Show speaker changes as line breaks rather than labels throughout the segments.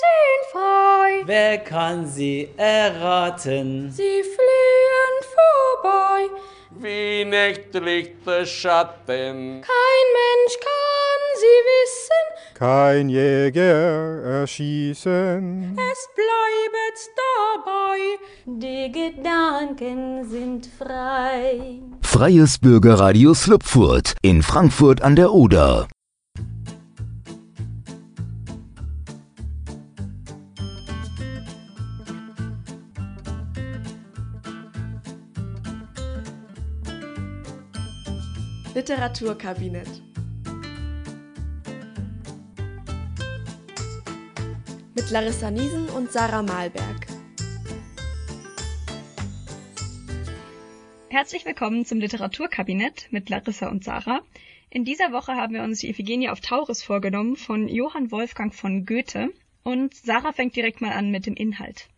sehen frei.
Wer kann sie erraten?
Sie fliehen vorbei.
Wie nächtliche Schatten.
Kein Mensch kann sie wissen.
Kein Jäger erschießen.
Es bleibet dabei.
Die Gedanken sind frei.
Freies Bürgerradio Slupfurt in Frankfurt an der Oder.
Literaturkabinett. Mit Larissa Niesen und Sarah Malberg.
Herzlich willkommen zum Literaturkabinett mit Larissa und Sarah. In dieser Woche haben wir uns die Iphigenie auf Tauris vorgenommen von Johann Wolfgang von Goethe. Und Sarah fängt direkt mal an mit dem Inhalt.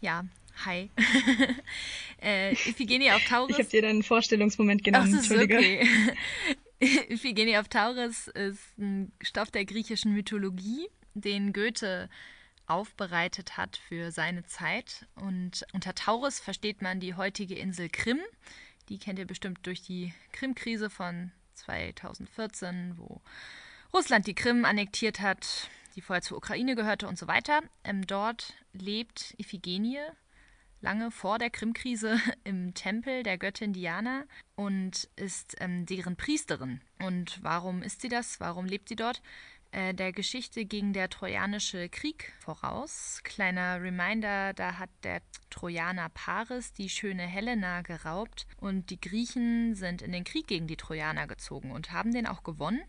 Ja, hi. äh, Iphigenie auf Tauris.
Ich habe dir deinen Vorstellungsmoment genommen,
Ach,
Entschuldige.
Okay. Iphigenie auf Tauris ist ein Stoff der griechischen Mythologie, den Goethe aufbereitet hat für seine Zeit. Und unter Tauris versteht man die heutige Insel Krim. Die kennt ihr bestimmt durch die Krim-Krise von 2014, wo Russland die Krim annektiert hat, die vorher zur Ukraine gehörte und so weiter. Ähm, dort lebt Iphigenie lange vor der Krim-Krise im Tempel der Göttin Diana und ist ähm, deren Priesterin. Und warum ist sie das? Warum lebt sie dort? Äh, der Geschichte ging der Trojanische Krieg voraus. Kleiner Reminder, da hat der Trojaner Paris die schöne Helena geraubt und die Griechen sind in den Krieg gegen die Trojaner gezogen und haben den auch gewonnen.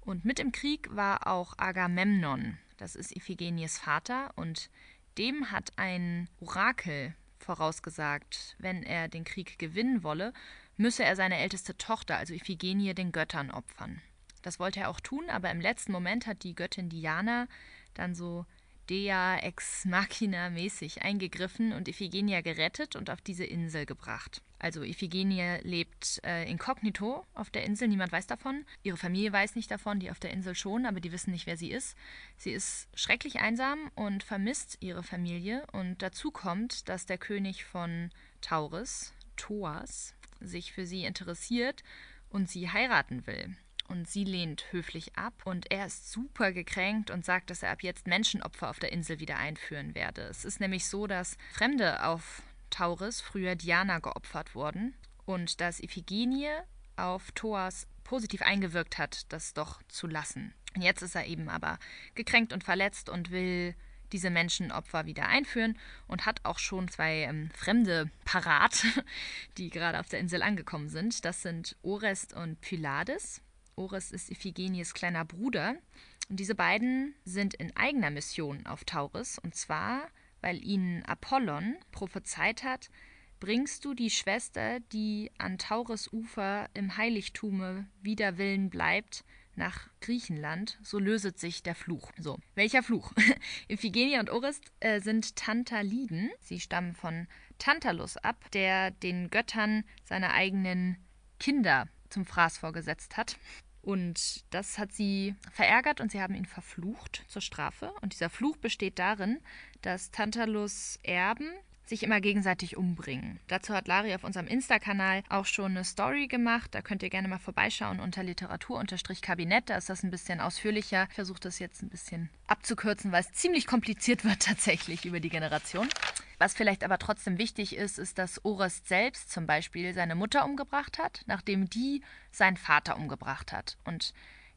Und mit im Krieg war auch Agamemnon, das ist Iphigenies Vater, und dem hat ein Orakel vorausgesagt, wenn er den Krieg gewinnen wolle, müsse er seine älteste Tochter, also Iphigenie, den Göttern opfern. Das wollte er auch tun, aber im letzten Moment hat die Göttin Diana dann so Dea ex machina mäßig eingegriffen und Iphigenia gerettet und auf diese Insel gebracht. Also Iphigenie lebt äh, inkognito auf der Insel, niemand weiß davon. Ihre Familie weiß nicht davon, die auf der Insel schon, aber die wissen nicht, wer sie ist. Sie ist schrecklich einsam und vermisst ihre Familie. Und dazu kommt, dass der König von Tauris, Thoas, sich für sie interessiert und sie heiraten will und sie lehnt höflich ab und er ist super gekränkt und sagt, dass er ab jetzt Menschenopfer auf der Insel wieder einführen werde. Es ist nämlich so, dass Fremde auf Tauris früher Diana geopfert wurden und dass Iphigenie auf Thoas positiv eingewirkt hat, das doch zu lassen. Jetzt ist er eben aber gekränkt und verletzt und will diese Menschenopfer wieder einführen und hat auch schon zwei ähm, Fremde parat, die gerade auf der Insel angekommen sind. Das sind Orest und Pylades. Ores ist Iphigenies kleiner Bruder. Und diese beiden sind in eigener Mission auf Tauris. Und zwar, weil ihnen Apollon prophezeit hat, bringst du die Schwester, die an Tauris Ufer im Heiligtume wider Willen bleibt, nach Griechenland, so löset sich der Fluch. So, welcher Fluch? Iphigenie und Orist äh, sind Tantaliden. Sie stammen von Tantalus ab, der den Göttern seine eigenen Kinder zum Fraß vorgesetzt hat. Und das hat sie verärgert und sie haben ihn verflucht zur Strafe. Und dieser Fluch besteht darin, dass Tantalus Erben sich immer gegenseitig umbringen. Dazu hat Lari auf unserem Insta-Kanal auch schon eine Story gemacht. Da könnt ihr gerne mal vorbeischauen unter Literatur-Kabinett. Da ist das ein bisschen ausführlicher. Ich versuche das jetzt ein bisschen abzukürzen, weil es ziemlich kompliziert wird tatsächlich über die Generation. Was vielleicht aber trotzdem wichtig ist, ist, dass Orest selbst zum Beispiel seine Mutter umgebracht hat, nachdem die seinen Vater umgebracht hat. Und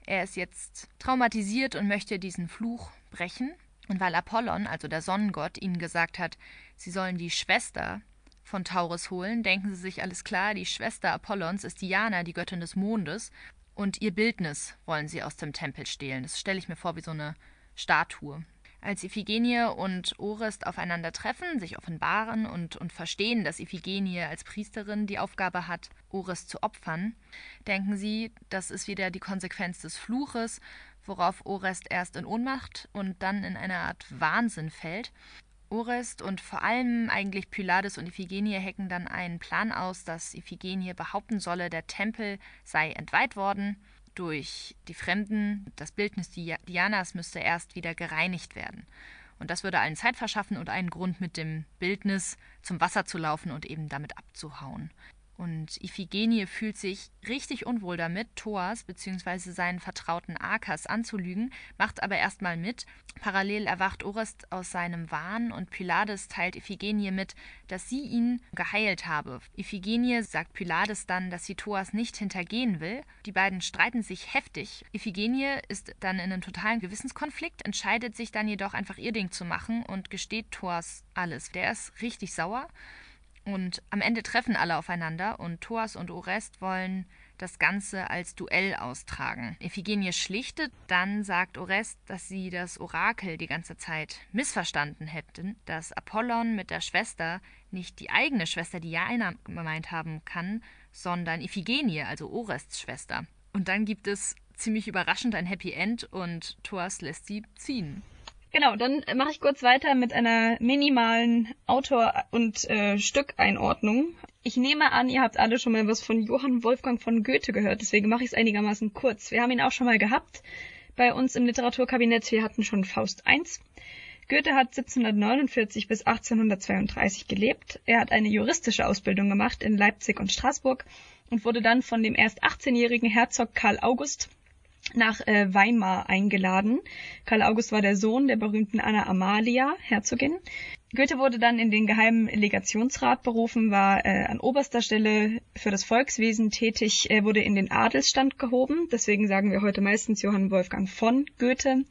er ist jetzt traumatisiert und möchte diesen Fluch brechen. Und weil Apollon, also der Sonnengott, ihnen gesagt hat, sie sollen die Schwester von Taurus holen, denken sie sich alles klar, die Schwester Apollons ist Diana, die Göttin des Mondes, und ihr Bildnis wollen sie aus dem Tempel stehlen. Das stelle ich mir vor wie so eine Statue. Als Iphigenie und Orest aufeinander treffen, sich offenbaren und, und verstehen, dass Iphigenie als Priesterin die Aufgabe hat, Orest zu opfern, denken sie, das ist wieder die Konsequenz des Fluches, worauf Orest erst in Ohnmacht und dann in eine Art Wahnsinn fällt. Orest und vor allem eigentlich Pylades und Iphigenie hecken dann einen Plan aus, dass Iphigenie behaupten solle, der Tempel sei entweiht worden durch die Fremden. Das Bildnis Dianas müsste erst wieder gereinigt werden. Und das würde allen Zeit verschaffen und einen Grund mit dem Bildnis zum Wasser zu laufen und eben damit abzuhauen. Und Iphigenie fühlt sich richtig unwohl damit, Thoas bzw. seinen vertrauten Akas anzulügen, macht aber erstmal mit. Parallel erwacht Orest aus seinem Wahn und Pylades teilt Iphigenie mit, dass sie ihn geheilt habe. Iphigenie sagt Pylades dann, dass sie Thoas nicht hintergehen will. Die beiden streiten sich heftig. Iphigenie ist dann in einem totalen Gewissenskonflikt, entscheidet sich dann jedoch einfach ihr Ding zu machen und gesteht Thoas alles. Der ist richtig sauer. Und am Ende treffen alle aufeinander und Thoas und Orest wollen das Ganze als Duell austragen. Iphigenie schlichtet, dann sagt Orest, dass sie das Orakel die ganze Zeit missverstanden hätten, dass Apollon mit der Schwester nicht die eigene Schwester Diana gemeint haben kann, sondern Iphigenie, also Orests Schwester. Und dann gibt es ziemlich überraschend ein Happy End und Thoas lässt sie ziehen.
Genau, dann mache ich kurz weiter mit einer minimalen Autor- und äh, Stückeinordnung. Ich nehme an, ihr habt alle schon mal was von Johann Wolfgang von Goethe gehört, deswegen mache ich es einigermaßen kurz. Wir haben ihn auch schon mal gehabt bei uns im Literaturkabinett. Wir hatten schon Faust I. Goethe hat 1749 bis 1832 gelebt. Er hat eine juristische Ausbildung gemacht in Leipzig und Straßburg und wurde dann von dem erst 18-jährigen Herzog Karl August nach äh, Weimar eingeladen. Karl August war der Sohn der berühmten Anna Amalia, Herzogin. Goethe wurde dann in den geheimen Legationsrat berufen, war äh, an oberster Stelle für das Volkswesen tätig, er wurde in den Adelsstand gehoben, deswegen sagen wir heute meistens Johann Wolfgang von Goethe.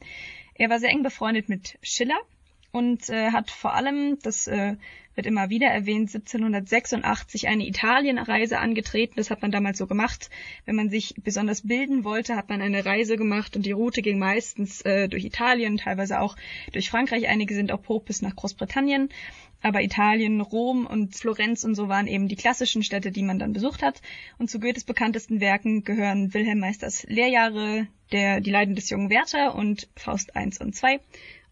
Er war sehr eng befreundet mit Schiller und äh, hat vor allem, das äh, wird immer wieder erwähnt, 1786 eine Italienreise angetreten. Das hat man damals so gemacht. Wenn man sich besonders bilden wollte, hat man eine Reise gemacht und die Route ging meistens äh, durch Italien, teilweise auch durch Frankreich. Einige sind auch hoch bis nach Großbritannien. Aber Italien, Rom und Florenz und so waren eben die klassischen Städte, die man dann besucht hat. Und zu Goethes bekanntesten Werken gehören Wilhelm Meisters Lehrjahre, der, die Leiden des jungen Werther und Faust I und II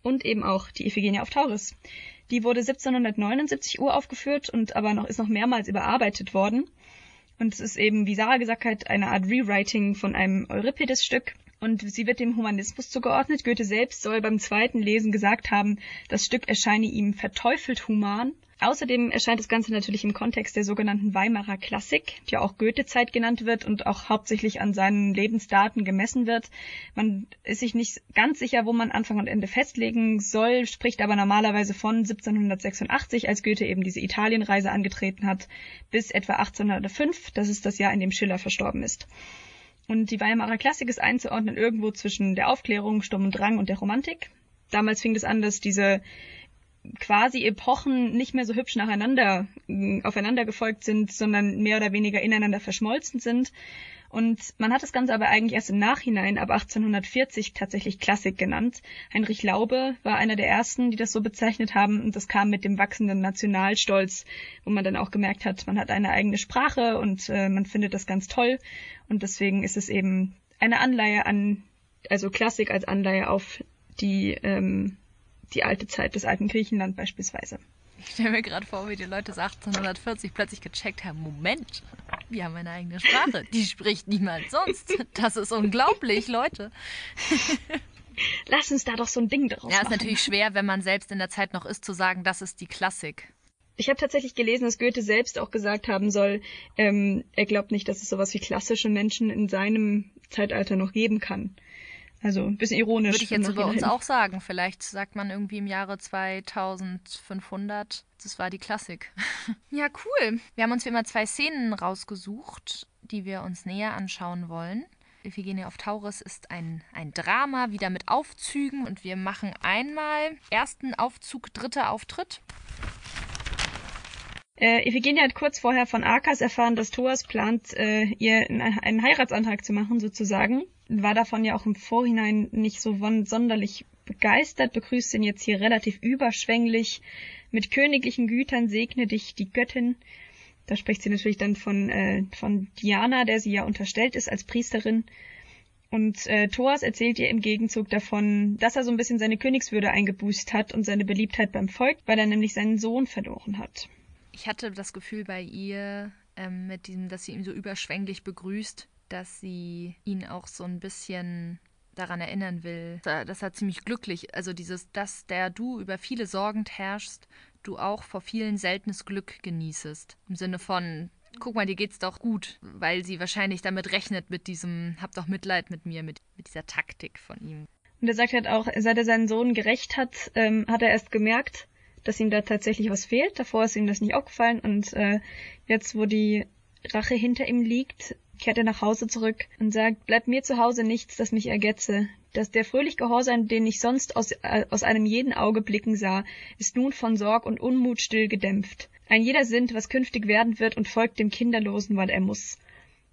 und eben auch die Iphigenie auf Tauris. Die wurde 1779 uraufgeführt und aber noch ist noch mehrmals überarbeitet worden. Und es ist eben, wie Sarah gesagt hat, eine Art Rewriting von einem Euripides-Stück. Und sie wird dem Humanismus zugeordnet. Goethe selbst soll beim zweiten Lesen gesagt haben, das Stück erscheine ihm verteufelt human Außerdem erscheint das Ganze natürlich im Kontext der sogenannten Weimarer Klassik, die auch Goethezeit genannt wird und auch hauptsächlich an seinen Lebensdaten gemessen wird. Man ist sich nicht ganz sicher, wo man Anfang und Ende festlegen soll, spricht aber normalerweise von 1786, als Goethe eben diese Italienreise angetreten hat, bis etwa 1805, das ist das Jahr, in dem Schiller verstorben ist. Und die Weimarer Klassik ist einzuordnen irgendwo zwischen der Aufklärung, Sturm und Drang und der Romantik. Damals fing es an, dass diese quasi Epochen nicht mehr so hübsch nacheinander äh, aufeinander gefolgt sind, sondern mehr oder weniger ineinander verschmolzen sind. Und man hat das Ganze aber eigentlich erst im Nachhinein ab 1840 tatsächlich Klassik genannt. Heinrich Laube war einer der ersten, die das so bezeichnet haben und das kam mit dem wachsenden Nationalstolz, wo man dann auch gemerkt hat, man hat eine eigene Sprache und äh, man findet das ganz toll und deswegen ist es eben eine Anleihe an, also Klassik als Anleihe auf die ähm, die alte Zeit des alten Griechenland beispielsweise.
Ich stelle mir gerade vor, wie die Leute 1840 plötzlich gecheckt haben, Moment, wir haben eine eigene Sprache, die spricht niemand sonst. Das ist unglaublich, Leute.
Lass uns da doch so ein Ding draus
Ja,
machen.
ist natürlich schwer, wenn man selbst in der Zeit noch ist, zu sagen, das ist die Klassik.
Ich habe tatsächlich gelesen, dass Goethe selbst auch gesagt haben soll, ähm, er glaubt nicht, dass es sowas wie klassische Menschen in seinem Zeitalter noch geben kann. Also ein bisschen ironisch.
Würde ich jetzt über uns auch sagen. Vielleicht sagt man irgendwie im Jahre 2500, das war die Klassik. ja, cool. Wir haben uns wie immer zwei Szenen rausgesucht, die wir uns näher anschauen wollen. Iphigenie auf Taurus ist ein, ein Drama, wieder mit Aufzügen. Und wir machen einmal ersten Aufzug, dritter Auftritt.
Äh, Iphigenie hat kurz vorher von Arkas erfahren, dass Thoas plant, äh, ihr einen Heiratsantrag zu machen, sozusagen. War davon ja auch im Vorhinein nicht so sonderlich begeistert, begrüßt ihn jetzt hier relativ überschwänglich. Mit königlichen Gütern segne dich die Göttin. Da spricht sie natürlich dann von, äh, von Diana, der sie ja unterstellt ist als Priesterin. Und äh, Thoas erzählt ihr im Gegenzug davon, dass er so ein bisschen seine Königswürde eingebüßt hat und seine Beliebtheit beim Volk, weil er nämlich seinen Sohn verloren hat
ich hatte das Gefühl bei ihr, ähm, mit diesem, dass sie ihn so überschwänglich begrüßt, dass sie ihn auch so ein bisschen daran erinnern will, dass er ziemlich glücklich, also dieses, dass der du über viele sorgend herrschst, du auch vor vielen seltenes Glück genießest. Im Sinne von, guck mal, dir geht's doch gut, weil sie wahrscheinlich damit rechnet mit diesem, hab doch Mitleid mit mir, mit, mit dieser Taktik von ihm.
Und er sagt halt auch, seit er seinen Sohn gerecht hat, ähm, hat er erst gemerkt, dass ihm da tatsächlich was fehlt. Davor ist ihm das nicht aufgefallen und äh, jetzt, wo die Rache hinter ihm liegt, kehrt er nach Hause zurück und sagt, bleibt mir zu Hause nichts, das mich ergetze. Dass der fröhlich Gehorsam, den ich sonst aus, äh, aus einem jeden Auge blicken sah, ist nun von Sorg und Unmut still gedämpft. Ein jeder sinnt, was künftig werden wird und folgt dem Kinderlosen, weil er muss.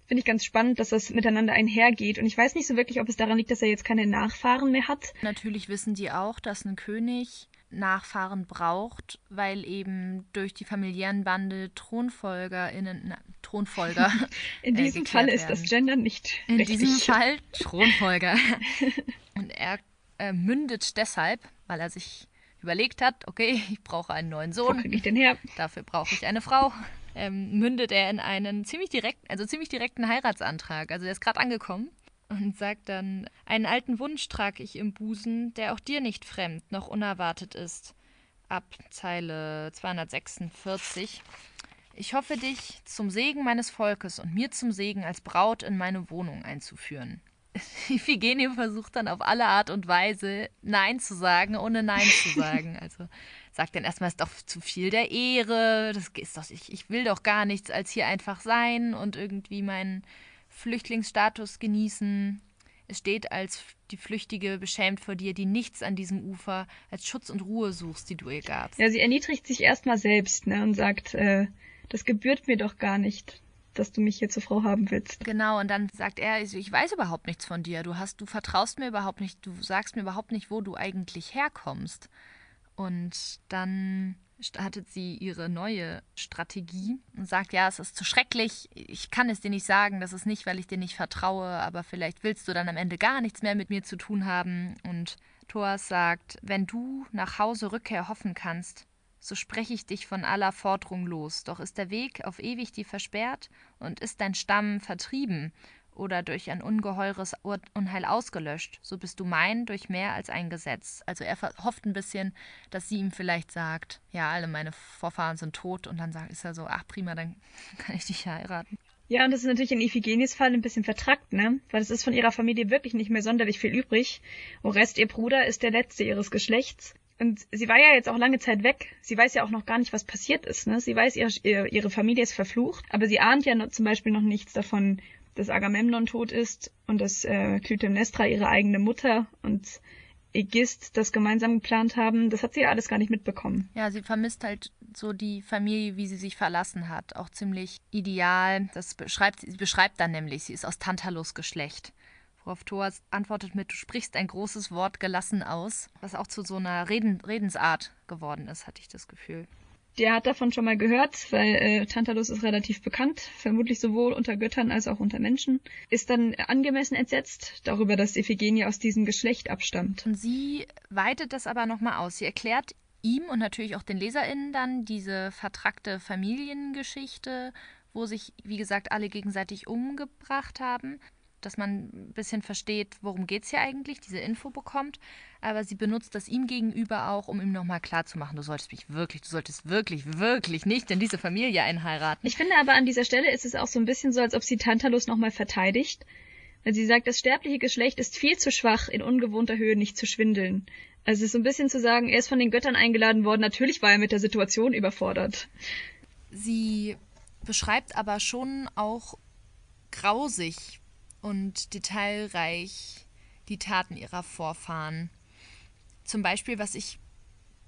Finde ich ganz spannend, dass das miteinander einhergeht. Und ich weiß nicht so wirklich, ob es daran liegt, dass er jetzt keine Nachfahren mehr hat.
Natürlich wissen die auch, dass ein König Nachfahren braucht, weil eben durch die familiären Bande ThronfolgerInnen, na, Thronfolger.
In diesem
äh,
Fall ist
werden.
das Gender nicht
In
richtig.
diesem Fall Thronfolger. Und er äh, mündet deshalb, weil er sich überlegt hat, okay, ich brauche einen neuen
Wo
Sohn,
krieg ich den her?
dafür brauche ich eine Frau. Ähm, mündet er in einen ziemlich direkten, also ziemlich direkten Heiratsantrag. Also er ist gerade angekommen und sagt dann, einen alten Wunsch trage ich im Busen, der auch dir nicht fremd noch unerwartet ist. Ab Zeile 246. Ich hoffe dich zum Segen meines Volkes und mir zum Segen als Braut in meine Wohnung einzuführen. Iphigenie versucht dann auf alle Art und Weise Nein zu sagen, ohne Nein zu sagen. Also sagt dann erstmal, es ist doch zu viel der Ehre, das ist doch, ich, ich will doch gar nichts als hier einfach sein und irgendwie meinen Flüchtlingsstatus genießen. Es steht als die Flüchtige beschämt vor dir, die nichts an diesem Ufer als Schutz und Ruhe suchst, die du ihr gabst.
Ja, sie erniedrigt sich erstmal selbst ne, und sagt, äh, das gebührt mir doch gar nicht, dass du mich hier zur Frau haben willst.
Genau, und dann sagt er, ich ich weiß überhaupt nichts von dir. Du hast, du vertraust mir überhaupt nicht, du sagst mir überhaupt nicht, wo du eigentlich herkommst. Und dann startet sie ihre neue Strategie und sagt, ja, es ist zu schrecklich, ich kann es dir nicht sagen, das ist nicht, weil ich dir nicht vertraue, aber vielleicht willst du dann am Ende gar nichts mehr mit mir zu tun haben. Und Thoas sagt, wenn du nach Hause Rückkehr hoffen kannst, so spreche ich dich von aller Forderung los. Doch ist der Weg auf ewig dir versperrt und ist dein Stamm vertrieben oder durch ein ungeheures Ur- Unheil ausgelöscht, so bist du mein durch mehr als ein Gesetz. Also er hofft ein bisschen, dass sie ihm vielleicht sagt, ja, alle meine Vorfahren sind tot und dann sagt, ist er so, ach prima, dann kann ich dich heiraten.
Ja, und das ist natürlich in Iphigenies Fall ein bisschen vertrackt, ne? Weil es ist von ihrer Familie wirklich nicht mehr sonderlich viel übrig. Orest, ihr Bruder, ist der letzte ihres Geschlechts. Und sie war ja jetzt auch lange Zeit weg. Sie weiß ja auch noch gar nicht, was passiert ist. Ne? Sie weiß, ihre, ihre Familie ist verflucht, aber sie ahnt ja zum Beispiel noch nichts davon, dass Agamemnon tot ist und dass äh, Clytemnestra ihre eigene Mutter und Ägist das gemeinsam geplant haben. Das hat sie ja alles gar nicht mitbekommen.
Ja, sie vermisst halt so die Familie, wie sie sich verlassen hat. Auch ziemlich ideal. Das beschreibt sie beschreibt dann nämlich, sie ist aus Tantalus Geschlecht. Worauf Thoas antwortet mit, du sprichst ein großes Wort gelassen aus, was auch zu so einer Reden, Redensart geworden ist, hatte ich das Gefühl.
Der hat davon schon mal gehört, weil äh, Tantalus ist relativ bekannt, vermutlich sowohl unter Göttern als auch unter Menschen. Ist dann angemessen entsetzt darüber, dass Iphigenie aus diesem Geschlecht abstammt.
Und sie weitet das aber nochmal aus. Sie erklärt ihm und natürlich auch den LeserInnen dann diese vertrackte Familiengeschichte, wo sich, wie gesagt, alle gegenseitig umgebracht haben. Dass man ein bisschen versteht, worum geht es hier eigentlich, diese Info bekommt. Aber sie benutzt das ihm gegenüber auch, um ihm nochmal klarzumachen, du solltest mich wirklich, du solltest wirklich, wirklich nicht in diese Familie einheiraten.
Ich finde aber an dieser Stelle ist es auch so ein bisschen so, als ob sie Tantalus nochmal verteidigt. Weil sie sagt, das sterbliche Geschlecht ist viel zu schwach, in ungewohnter Höhe nicht zu schwindeln. Also es ist so ein bisschen zu sagen, er ist von den Göttern eingeladen worden, natürlich war er mit der Situation überfordert.
Sie beschreibt aber schon auch grausig und detailreich die Taten ihrer Vorfahren. Zum Beispiel, was ich,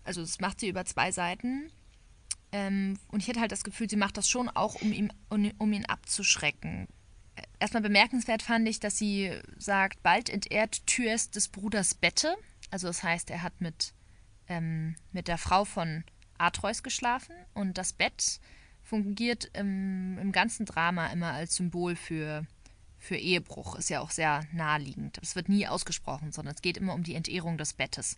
also das macht sie über zwei Seiten. Ähm, und ich hätte halt das Gefühl, sie macht das schon auch, um, ihm, um, um ihn abzuschrecken. Erstmal bemerkenswert fand ich, dass sie sagt, bald entehrt Thyes des Bruders Bette. Also das heißt, er hat mit, ähm, mit der Frau von Atreus geschlafen und das Bett fungiert im, im ganzen Drama immer als Symbol für, für Ehebruch. Ist ja auch sehr naheliegend. Es wird nie ausgesprochen, sondern es geht immer um die Entehrung des Bettes.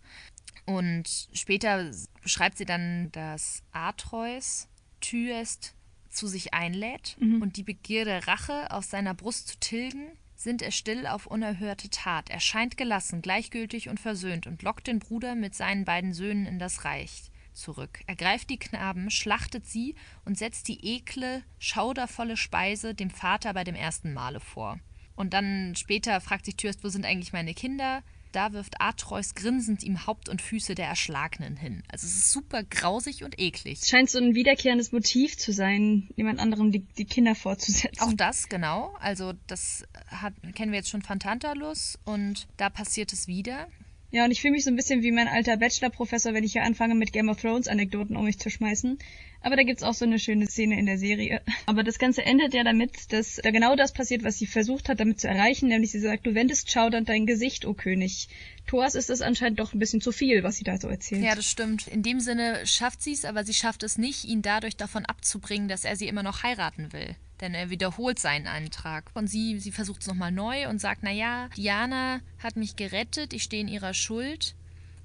Und später beschreibt sie dann, dass Atreus Thyest zu sich einlädt
Mhm.
und die Begierde Rache aus seiner Brust zu tilgen, sinnt er still auf unerhörte Tat. Er scheint gelassen, gleichgültig und versöhnt und lockt den Bruder mit seinen beiden Söhnen in das Reich zurück. Er greift die Knaben, schlachtet sie und setzt die ekle, schaudervolle Speise dem Vater bei dem ersten Male vor. Und dann später fragt sich Thürst, wo sind eigentlich meine Kinder? Da wirft Atreus grinsend ihm Haupt und Füße der Erschlagenen hin. Also es ist super grausig und eklig.
Es scheint so ein wiederkehrendes Motiv zu sein, jemand anderem die, die Kinder vorzusetzen.
Auch das, genau. Also das hat, kennen wir jetzt schon von Tantalus und da passiert es wieder.
Ja, und ich fühle mich so ein bisschen wie mein alter Bachelor-Professor, wenn ich hier anfange mit Game of Thrones-Anekdoten um mich zu schmeißen. Aber da gibt's auch so eine schöne Szene in der Serie. Aber das Ganze endet ja damit, dass da genau das passiert, was sie versucht hat, damit zu erreichen, nämlich sie sagt, du wendest schaudernd dein Gesicht, o König. Thoas ist es anscheinend doch ein bisschen zu viel, was sie da so erzählt.
Ja, das stimmt. In dem Sinne schafft sie es, aber sie schafft es nicht, ihn dadurch davon abzubringen, dass er sie immer noch heiraten will denn er wiederholt seinen Antrag. Und sie, sie versucht es nochmal neu und sagt, naja, Diana hat mich gerettet, ich stehe in ihrer Schuld.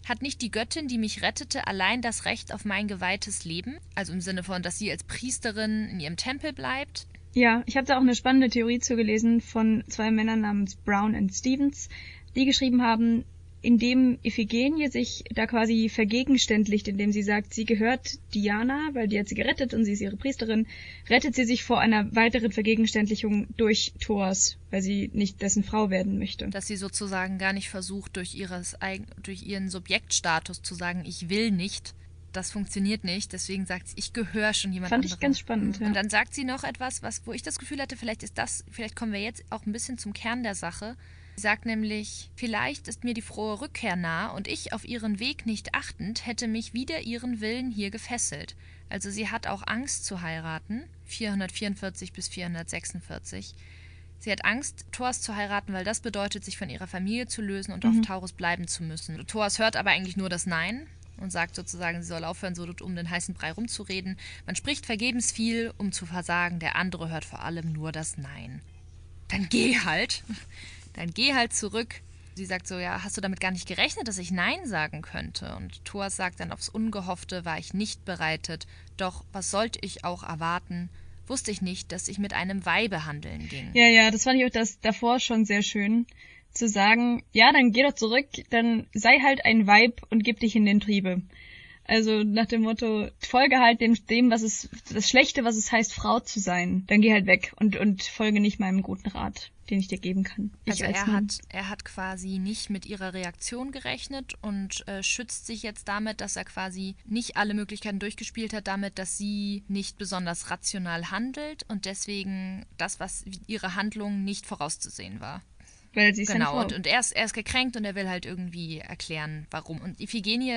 Hat nicht die Göttin, die mich rettete, allein das Recht auf mein geweihtes Leben? Also im Sinne von, dass sie als Priesterin in ihrem Tempel bleibt?
Ja, ich habe da auch eine spannende Theorie zugelesen von zwei Männern namens Brown und Stevens, die geschrieben haben, indem Iphigenie sich da quasi vergegenständlicht, indem sie sagt, sie gehört Diana, weil die hat sie gerettet und sie ist ihre Priesterin, rettet sie sich vor einer weiteren Vergegenständlichung durch Thors, weil sie nicht dessen Frau werden möchte.
Dass sie sozusagen gar nicht versucht, durch, ihres, durch ihren Subjektstatus zu sagen, ich will nicht, das funktioniert nicht, deswegen sagt sie, ich gehöre schon jemand
Fand anderem. ich ganz spannend.
Ja. Und dann sagt sie noch etwas, was, wo ich das Gefühl hatte, vielleicht ist das, vielleicht kommen wir jetzt auch ein bisschen zum Kern der Sache. Sie sagt nämlich, vielleicht ist mir die frohe Rückkehr nah und ich auf ihren Weg nicht achtend hätte mich wider ihren Willen hier gefesselt. Also sie hat auch Angst zu heiraten, 444 bis 446. Sie hat Angst, Thors zu heiraten, weil das bedeutet, sich von ihrer Familie zu lösen und mhm. auf Taurus bleiben zu müssen. Thors hört aber eigentlich nur das Nein und sagt sozusagen, sie soll aufhören, so um den heißen Brei rumzureden. Man spricht vergebens viel, um zu versagen, der andere hört vor allem nur das Nein. Dann geh halt dann geh halt zurück. Sie sagt so, ja, hast du damit gar nicht gerechnet, dass ich Nein sagen könnte? Und Thor sagt dann, aufs Ungehoffte war ich nicht bereitet, doch was sollte ich auch erwarten? Wusste ich nicht, dass ich mit einem Weibe handeln ging.
Ja, ja, das fand ich auch das davor schon sehr schön, zu sagen, ja, dann geh doch zurück, dann sei halt ein Weib und gib dich in den Triebe. Also nach dem Motto, folge halt dem, dem, was es, das Schlechte, was es heißt, Frau zu sein. Dann geh halt weg und, und folge nicht meinem guten Rat, den ich dir geben kann.
Ich also er hat, er hat quasi nicht mit ihrer Reaktion gerechnet und äh, schützt sich jetzt damit, dass er quasi nicht alle Möglichkeiten durchgespielt hat, damit, dass sie nicht besonders rational handelt und deswegen das, was ihre Handlung nicht vorauszusehen war.
Weil sie
ist genau, und, und er, ist, er ist gekränkt und er will halt irgendwie erklären, warum. Und Iphigenie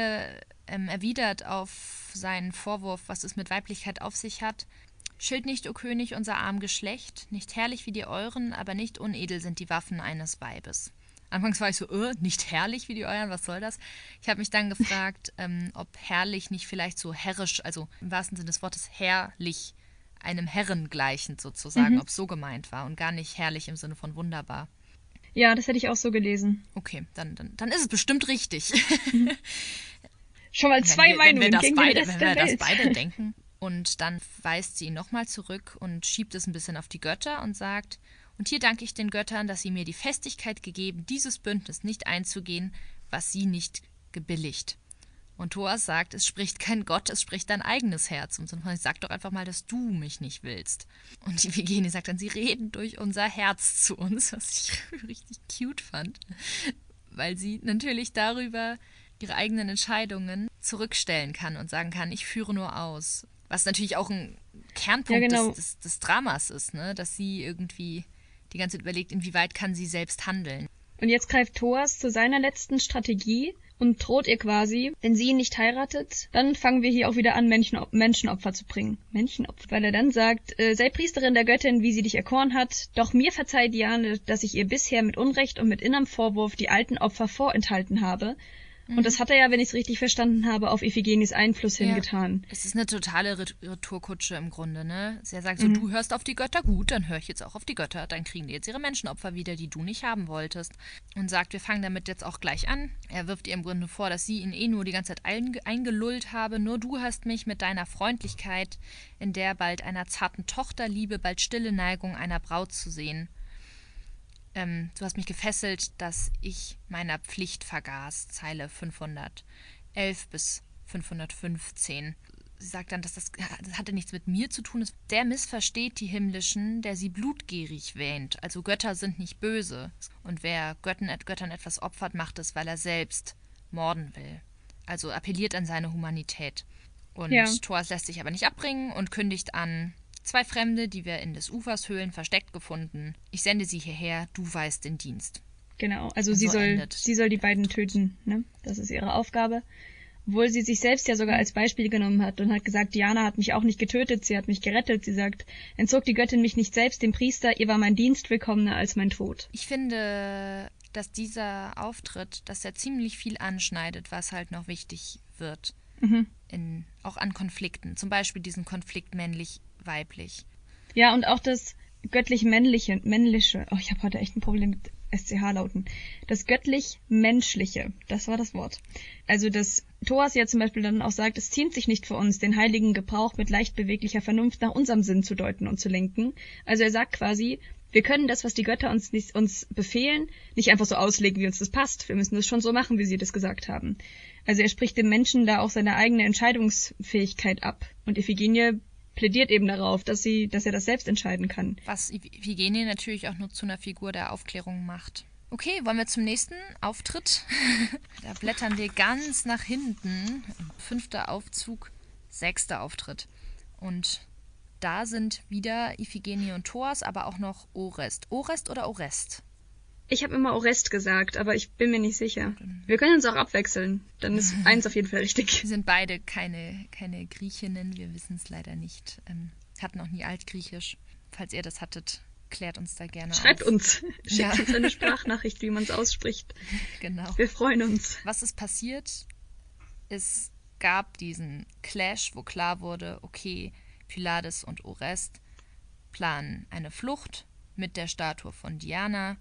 ähm, erwidert auf seinen Vorwurf, was es mit Weiblichkeit auf sich hat. Schild nicht, o König, unser arm Geschlecht, nicht herrlich wie die euren, aber nicht unedel sind die Waffen eines Weibes. Anfangs war ich so, äh, nicht herrlich wie die euren, was soll das? Ich habe mich dann gefragt, ähm, ob herrlich nicht vielleicht so herrisch, also im wahrsten Sinne des Wortes herrlich, einem Herren gleichend sozusagen, mhm. ob es so gemeint war und gar nicht herrlich im Sinne von wunderbar.
Ja, das hätte ich auch so gelesen.
Okay, dann, dann, dann ist es bestimmt richtig.
Mhm. Schon mal zwei
wenn wir,
Meinungen
wenn wir, das beide,
wenn
wir das beide denken. Und dann weist sie ihn nochmal zurück und schiebt es ein bisschen auf die Götter und sagt, und hier danke ich den Göttern, dass sie mir die Festigkeit gegeben, dieses Bündnis nicht einzugehen, was sie nicht gebilligt. Und Thor sagt, es spricht kein Gott, es spricht dein eigenes Herz. Und so sag doch einfach mal, dass du mich nicht willst. Und die Vigeni sagt dann, sie reden durch unser Herz zu uns, was ich richtig cute fand. Weil sie natürlich darüber ihre eigenen Entscheidungen zurückstellen kann und sagen kann, ich führe nur aus. Was natürlich auch ein Kernpunkt ja, genau. des, des, des, Dramas ist, ne? dass sie irgendwie die ganze Zeit überlegt, inwieweit kann sie selbst handeln.
Und jetzt greift Thoas zu seiner letzten Strategie und droht ihr quasi, wenn sie ihn nicht heiratet, dann fangen wir hier auch wieder an, Menschenop Menschenopfer zu bringen. Menschenopfer. Weil er dann sagt, äh, sei Priesterin der Göttin, wie sie dich erkoren hat, doch mir verzeiht Diane, dass ich ihr bisher mit Unrecht und mit innerem Vorwurf die alten Opfer vorenthalten habe und das hat er ja, wenn ich es richtig verstanden habe, auf Iphigenis Einfluss ja. hingetan.
Es ist eine totale Retourkutsche im Grunde, ne? Er sagt so, mhm. du hörst auf die Götter, gut, dann höre ich jetzt auch auf die Götter. Dann kriegen die jetzt ihre Menschenopfer wieder, die du nicht haben wolltest. Und sagt, wir fangen damit jetzt auch gleich an. Er wirft ihr im Grunde vor, dass sie ihn eh nur die ganze Zeit eingelullt habe. Nur du hast mich mit deiner Freundlichkeit, in der bald einer zarten Tochterliebe, bald stille Neigung einer Braut zu sehen ähm, du hast mich gefesselt, dass ich meiner Pflicht vergaß. Zeile 511 bis 515. Sie sagt dann, dass das, das hatte nichts mit mir zu tun. Der missversteht die Himmlischen, der sie blutgierig wähnt. Also Götter sind nicht böse. Und wer Göttern, Göttern etwas opfert, macht es, weil er selbst morden will. Also appelliert an seine Humanität. Und
Ja.
Thoas lässt sich aber nicht abbringen und kündigt an, zwei Fremde, die wir in des Ufers Höhlen versteckt gefunden. Ich sende sie hierher, du weißt den Dienst.
Genau, also
Und
sie
so
soll, sie soll die beiden töten, ne? Das ist ihre Aufgabe. Obwohl sie sich selbst ja sogar als Beispiel genommen hat und hat gesagt, Diana hat mich auch nicht getötet, sie hat mich gerettet. Sie sagt, entzog die Göttin mich nicht selbst dem Priester, ihr war mein Dienst willkommener als mein Tod.
Ich finde, dass dieser Auftritt, dass er ziemlich viel anschneidet, was halt noch wichtig wird.
Mhm.
In, auch an Konflikten. Zum Beispiel diesen Konflikt männlich-weiblich.
Ja, und auch das göttlich-männliche, männliche, oh, ich habe heute echt ein Problem mit SCH-Lauten. Das göttlich-menschliche, das war das Wort. Also, dass Thoas ja zum Beispiel dann auch sagt, es ziemt sich nicht für uns, den heiligen Gebrauch mit leicht beweglicher Vernunft nach unserem Sinn zu deuten und zu lenken. Also er sagt quasi, wir können das, was die Götter uns, nicht, uns befehlen, nicht einfach so auslegen, wie uns das passt. Wir müssen das schon so machen, wie sie das gesagt haben. Also er spricht dem Menschen da auch seine eigene Entscheidungsfähigkeit ab. Und Iphigenie plädiert eben darauf, dass sie, dass er das selbst entscheiden kann.
Was Iphigenie natürlich auch nur zu einer Figur der Aufklärung macht. Okay, wollen wir zum nächsten Auftritt? da blättern wir ganz nach hinten. Fünfter Aufzug, sechster Auftritt. Und da sind wieder Iphigenie und Thoas, aber auch noch Orest. Orest oder Orest?
Ich habe immer Orest gesagt, aber ich bin mir nicht sicher. Wir können uns auch abwechseln. Dann ist eins auf jeden Fall richtig.
Wir sind beide keine, keine Griechinnen, wir wissen es leider nicht. Ähm, hatten auch nie Altgriechisch. Falls ihr das hattet, klärt uns da gerne
Schreibt
auf.
uns. Schickt
Ja.
uns eine Sprachnachricht, wie man es ausspricht.
Genau.
Wir freuen uns.
Was ist passiert? Es gab diesen Clash, wo klar wurde, okay, Pylades und Orest planen eine Flucht mit der Statue von Diana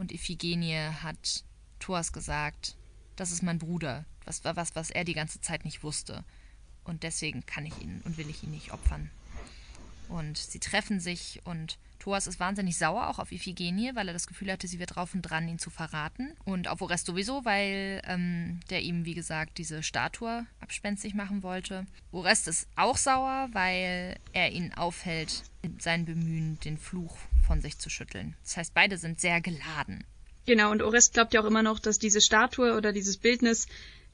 und Iphigenie hat Thoas gesagt, das ist mein Bruder, was, was, was er die ganze Zeit nicht wusste. Und deswegen kann ich ihn und will ich ihn nicht opfern. Und sie treffen sich und Thoas ist wahnsinnig sauer auch auf Iphigenie, weil er das Gefühl hatte, sie wird drauf und dran, ihn zu verraten. Und auf Orest sowieso, weil ähm, der ihm, wie gesagt, diese Statue abspenstig machen wollte. Orest ist auch sauer, weil er ihn aufhält, in seinem Bemühen, den Fluch von sich zu schütteln. Das heißt, beide sind sehr geladen.
Genau, und Orest glaubt ja auch immer noch, dass diese Statue oder dieses Bildnis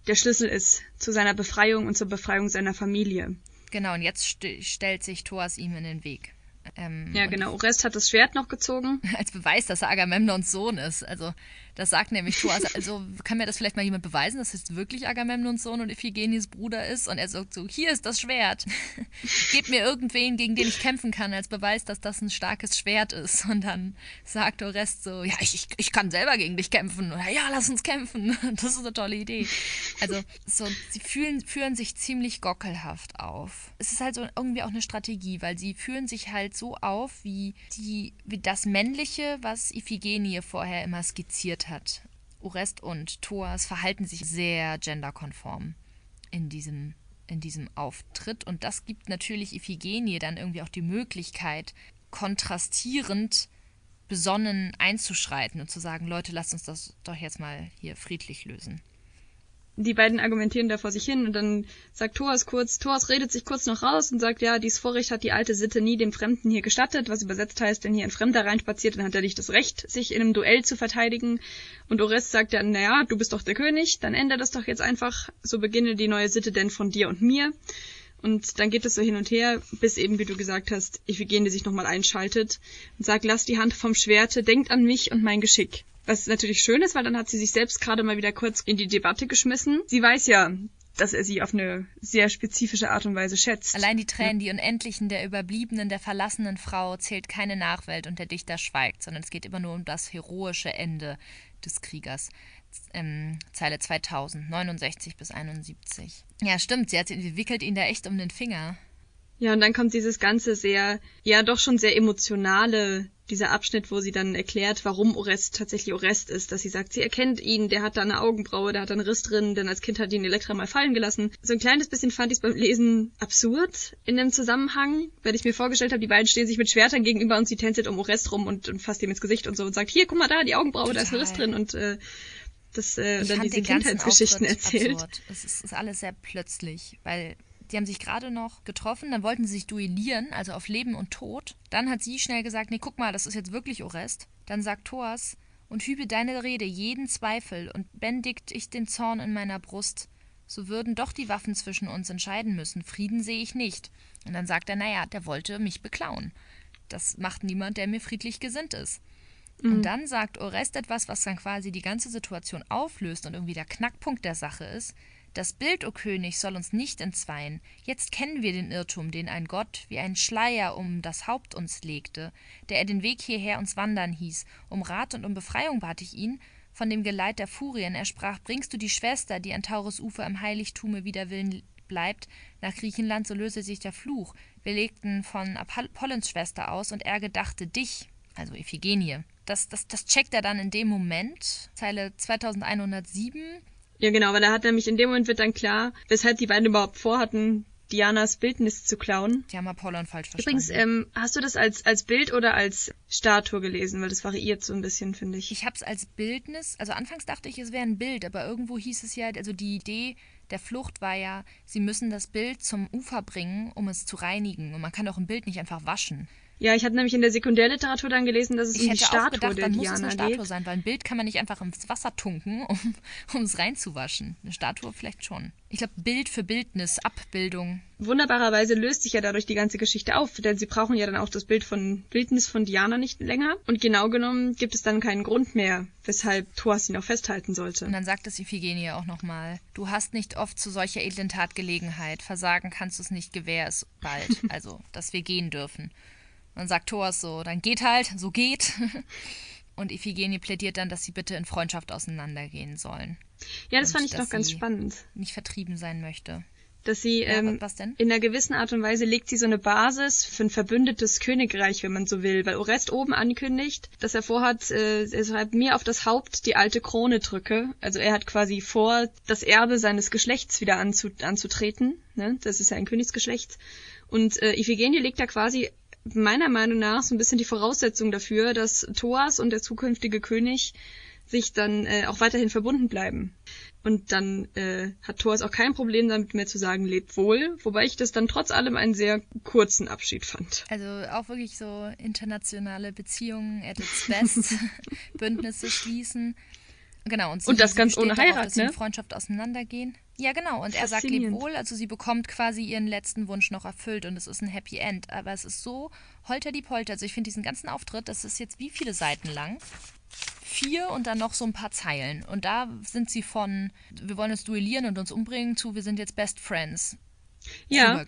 der Schlüssel ist zu seiner Befreiung und zur Befreiung seiner Familie.
Genau, und jetzt st stellt sich Thoas ihm in den Weg. Ähm,
Ja, genau. Orest hat das Schwert noch gezogen.
als Beweis, dass er Agamemnons Sohn ist. Also, das sagt nämlich Thoas. Also, kann mir das vielleicht mal jemand beweisen, dass es wirklich Agamemnons Sohn und Iphigenies Bruder ist? Und er sagt so: Hier ist das Schwert. Gebt mir irgendwen, gegen den ich kämpfen kann, als Beweis, dass das ein starkes Schwert ist. Und dann sagt Orest so: Ja, ich, ich, ich kann selber gegen dich kämpfen. Oder ja, lass uns kämpfen. Das ist eine tolle Idee. Also, so, sie fühlen, führen sich ziemlich gockelhaft auf. Es ist halt so irgendwie auch eine Strategie, weil sie führen sich halt so auf, wie, die, wie das Männliche, was Iphigenie vorher immer skizziert hat. Orest und Thoas verhalten sich sehr genderkonform in diesem, in diesem Auftritt. Und das gibt natürlich Iphigenie dann irgendwie auch die Möglichkeit, kontrastierend besonnen einzuschreiten und zu sagen, Leute, lasst uns das doch jetzt mal hier friedlich lösen.
Die beiden argumentieren da vor sich hin und dann sagt Thoas kurz, Thoas redet sich kurz noch raus und sagt, ja, dies Vorrecht hat die alte Sitte nie dem Fremden hier gestattet, was übersetzt heißt, wenn hier ein Fremder reinspaziert, dann hat er nicht das Recht, sich in einem Duell zu verteidigen. Und Orest sagt dann, naja, du bist doch der König, dann ändere das doch jetzt einfach, so beginne die neue Sitte denn von dir und mir. Und dann geht es so hin und her, bis eben, wie du gesagt hast, Iphigenie sich nochmal einschaltet und sagt, lass die Hand vom Schwerte, denkt an mich und mein Geschick. Was natürlich schön ist, weil dann hat sie sich selbst gerade mal wieder kurz in die Debatte geschmissen. Sie weiß ja, dass er sie auf eine sehr spezifische Art und Weise schätzt.
Allein die Tränen, die Unendlichen der Überbliebenen, der verlassenen Frau zählt keine Nachwelt und der Dichter schweigt, sondern es geht immer nur um das heroische Ende des Kriegers. Ähm, Zeile 2000, 69 bis 71. Ja, stimmt, sie, hat, sie wickelt ihn da echt um den Finger.
Ja, und dann kommt dieses ganze sehr, ja doch schon sehr emotionale, dieser Abschnitt, wo sie dann erklärt, warum Orest tatsächlich Orest ist, dass sie sagt, sie erkennt ihn, der hat da eine Augenbraue, der hat da einen Riss drin, denn als Kind hat ihn Elektra mal fallen gelassen. So ein kleines bisschen fand ich es beim Lesen absurd in dem Zusammenhang, wenn ich mir vorgestellt habe, die beiden stehen sich mit Schwertern gegenüber und sie tänzelt um Orest rum und, und fasst ihm ins Gesicht und so und sagt, hier, guck mal da, die Augenbraue, da ist ein Riss drin und äh, das äh, und dann diese Kindheitsgeschichten erzählt.
Es ist, ist alles sehr plötzlich, weil die haben sich gerade noch getroffen, dann wollten sie sich duellieren, also auf Leben und Tod. Dann hat sie schnell gesagt, nee, guck mal, das ist jetzt wirklich Orest. Dann sagt Thors, und hübe deine Rede jeden Zweifel und bändigt ich den Zorn in meiner Brust. So würden doch die Waffen zwischen uns entscheiden müssen. Frieden sehe ich nicht. Und dann sagt er, naja, der wollte mich beklauen. Das macht niemand, der mir friedlich gesinnt ist. Mhm. Und dann sagt Orest etwas, was dann quasi die ganze Situation auflöst und irgendwie der Knackpunkt der Sache ist. Das Bild, o König, soll uns nicht entzweien. Jetzt kennen wir den Irrtum, den ein Gott wie ein Schleier um das Haupt uns legte, der er den Weg hierher uns wandern hieß. Um Rat und um Befreiung bat ich ihn, von dem Geleit der Furien. Er sprach, bringst du die Schwester, die an Taurus Ufer im Heiligtume wider Willen bleibt, nach Griechenland, so löse sich der Fluch. Wir legten von Apollons Schwester aus, und er gedachte dich, also Iphigenie. Das, das, das checkt er dann in dem Moment, Zeile 2107,
ja, genau, weil da hat nämlich in dem Moment wird dann klar, weshalb die beiden überhaupt vorhatten, Dianas Bildnis zu klauen.
Die haben Apollon falsch verstanden.
Übrigens, ähm, hast du das als, als Bild oder als Statue gelesen? Weil das variiert so ein bisschen, finde ich.
Ich habe es als Bildnis, also anfangs dachte ich, es wäre ein Bild, aber irgendwo hieß es ja, also die Idee der Flucht war ja, sie müssen das Bild zum Ufer bringen, um es zu reinigen. Und man kann auch ein Bild nicht einfach waschen.
Ja, ich hatte nämlich in der Sekundärliteratur dann gelesen, dass es
ich
um die Statue
gedacht,
der
dann
Diana
muss es eine Statue
geht.
sein, weil ein Bild kann man nicht einfach ins Wasser tunken, um, es reinzuwaschen. Eine Statue vielleicht schon. Ich glaube, Bild für Bildnis, Abbildung.
Wunderbarerweise löst sich ja dadurch die ganze Geschichte auf, denn sie brauchen ja dann auch das Bild von Bildnis von Diana nicht länger. Und genau genommen gibt es dann keinen Grund mehr, weshalb Thor sie noch festhalten sollte.
Und dann sagt es Iphigenie auch nochmal, du hast nicht oft zu solcher edlen Tat Gelegenheit, versagen kannst du es nicht, gewähr es bald, also, dass wir gehen dürfen. Dann sagt Thor so, dann geht halt, so geht. Und Iphigenie plädiert dann, dass sie bitte in Freundschaft auseinandergehen sollen.
Ja, das
Und
fand ich
dass
noch ganz spannend.
Nicht vertrieben sein möchte.
Dass sie
Ja,
ähm,
was denn?
in einer gewissen Art und Weise legt sie so eine Basis für ein verbündetes Königreich, wenn man so will, weil Orest oben ankündigt, dass er vorhat, äh, er schreibt mir auf das Haupt die alte Krone drücke. Also er hat quasi vor, das Erbe seines Geschlechts wieder anzu, anzutreten. Ne? Das ist ja ein Königsgeschlecht. Und äh, Iphigenie legt da quasi meiner Meinung nach so ein bisschen die Voraussetzung dafür, dass Thoas und der zukünftige König sich dann äh, auch weiterhin verbunden bleiben. Und dann äh, hat Thoas auch kein Problem damit mehr zu sagen, lebt wohl, wobei ich das dann trotz allem einen sehr kurzen Abschied fand.
Also auch wirklich so internationale Beziehungen at its best, Bündnisse schließen. Genau, und, sie,
Und das ganz ohne Heirat,
dass sie in
ne?
Freundschaft auseinandergehen. Ja, genau. Und er sagt, leb wohl. Also sie bekommt quasi ihren letzten Wunsch noch erfüllt und es ist ein Happy End. Aber es ist so holter die Polter. Also ich finde diesen ganzen Auftritt, das ist jetzt wie viele Seiten lang? Vier und dann noch so ein paar Zeilen. Und da sind sie von, wir wollen uns duellieren und uns umbringen, zu, wir sind jetzt Best Friends.
Ja.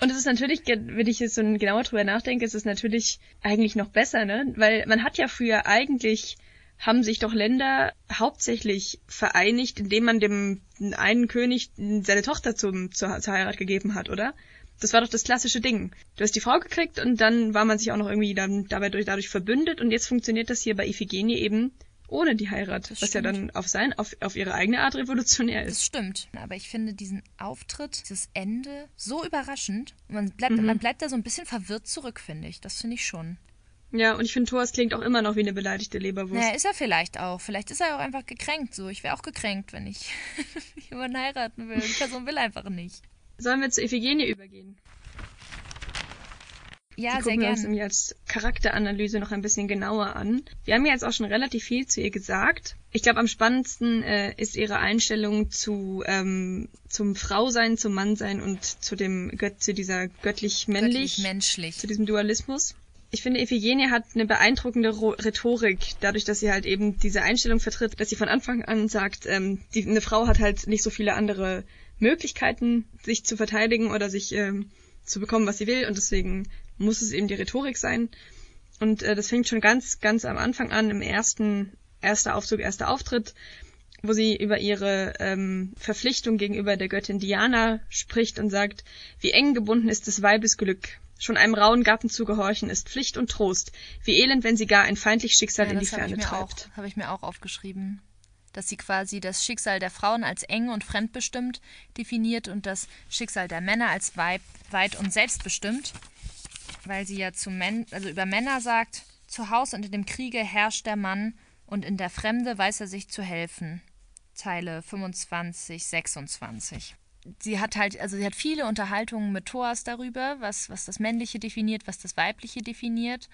Und es ist natürlich, wenn ich jetzt so genauer drüber nachdenke, ist es natürlich eigentlich noch besser, ne? Weil man hat ja früher eigentlich haben sich doch Länder hauptsächlich vereinigt, indem man dem einen König seine Tochter zum, zur, zur Heirat gegeben hat, oder? Das war doch das klassische Ding. Du hast die Frau gekriegt und dann war man sich auch noch irgendwie dann dabei durch, dadurch verbündet und jetzt funktioniert das hier bei Iphigenie eben ohne die Heirat,
Das
was ja
stimmt.
dann auf sein, auf, auf ihre eigene Art revolutionär ist.
Das stimmt. Aber ich finde diesen Auftritt, dieses Ende so überraschend. Man bleibt,
Mhm.
man bleibt da so ein bisschen verwirrt zurück, finde ich. Das finde ich schon.
Ja, und ich finde, Thoas klingt auch immer noch wie eine beleidigte Leberwurst.
Naja, ist er vielleicht auch. Vielleicht ist er auch einfach gekränkt so. Ich wäre auch gekränkt, wenn ich jemanden heiraten will. Die Person will einfach nicht.
Sollen wir zu Iphigenie übergehen?
Ja,
Die
sehr
gucken wir uns
gern.
nämlich als Charakteranalyse noch ein bisschen genauer an. Wir haben ja jetzt auch schon relativ viel zu ihr gesagt. Ich glaube, am spannendsten äh, ist ihre Einstellung zu ähm, zum Frausein, zum Mannsein und zu dem Gött, zu dieser göttlich-männlich,
Göttlich-menschlich.
zu diesem Dualismus. Ich finde, Iphigenie hat eine beeindruckende Rhetorik, dadurch, dass sie halt eben diese Einstellung vertritt, dass sie von Anfang an sagt, ähm, die, eine Frau hat halt nicht so viele andere Möglichkeiten, sich zu verteidigen oder sich ähm, zu bekommen, was sie will, und deswegen muss es eben die Rhetorik sein. Und äh, das fängt schon ganz, ganz am Anfang an, im ersten, erster Aufzug, erster Auftritt, wo sie über ihre ähm, Verpflichtung gegenüber der Göttin Diana spricht und sagt, wie eng gebunden ist des Weibes Glück. Schon einem rauen Gatten zu gehorchen ist Pflicht und Trost. Wie elend, wenn sie gar ein feindliches Schicksal
Ja,
in die
das
Ferne treibt.
auch- habe ich mir auch aufgeschrieben. Dass sie quasi das Schicksal der Frauen als eng und fremdbestimmt definiert und das Schicksal der Männer als weib, weit und selbstbestimmt. Weil sie ja zu Män also über Männer sagt, zu Hause und in dem Kriege herrscht der Mann und in der Fremde weiß er sich zu helfen. Zeile 25, 26. Sie hat halt, also sie hat viele Unterhaltungen mit Thoas darüber, was, was das Männliche definiert, was das Weibliche definiert.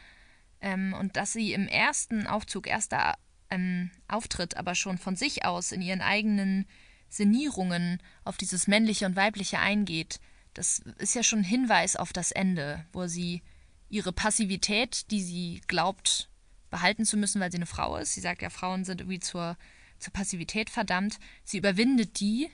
Ähm, und dass sie im ersten Aufzug, erster ähm, Auftritt, aber schon von sich aus in ihren eigenen Senierungen auf dieses Männliche und Weibliche eingeht, das ist ja schon ein Hinweis auf das Ende, wo sie ihre Passivität, die sie glaubt behalten zu müssen, weil sie eine Frau ist, sie sagt ja, Frauen sind irgendwie zur, zur Passivität verdammt, sie überwindet die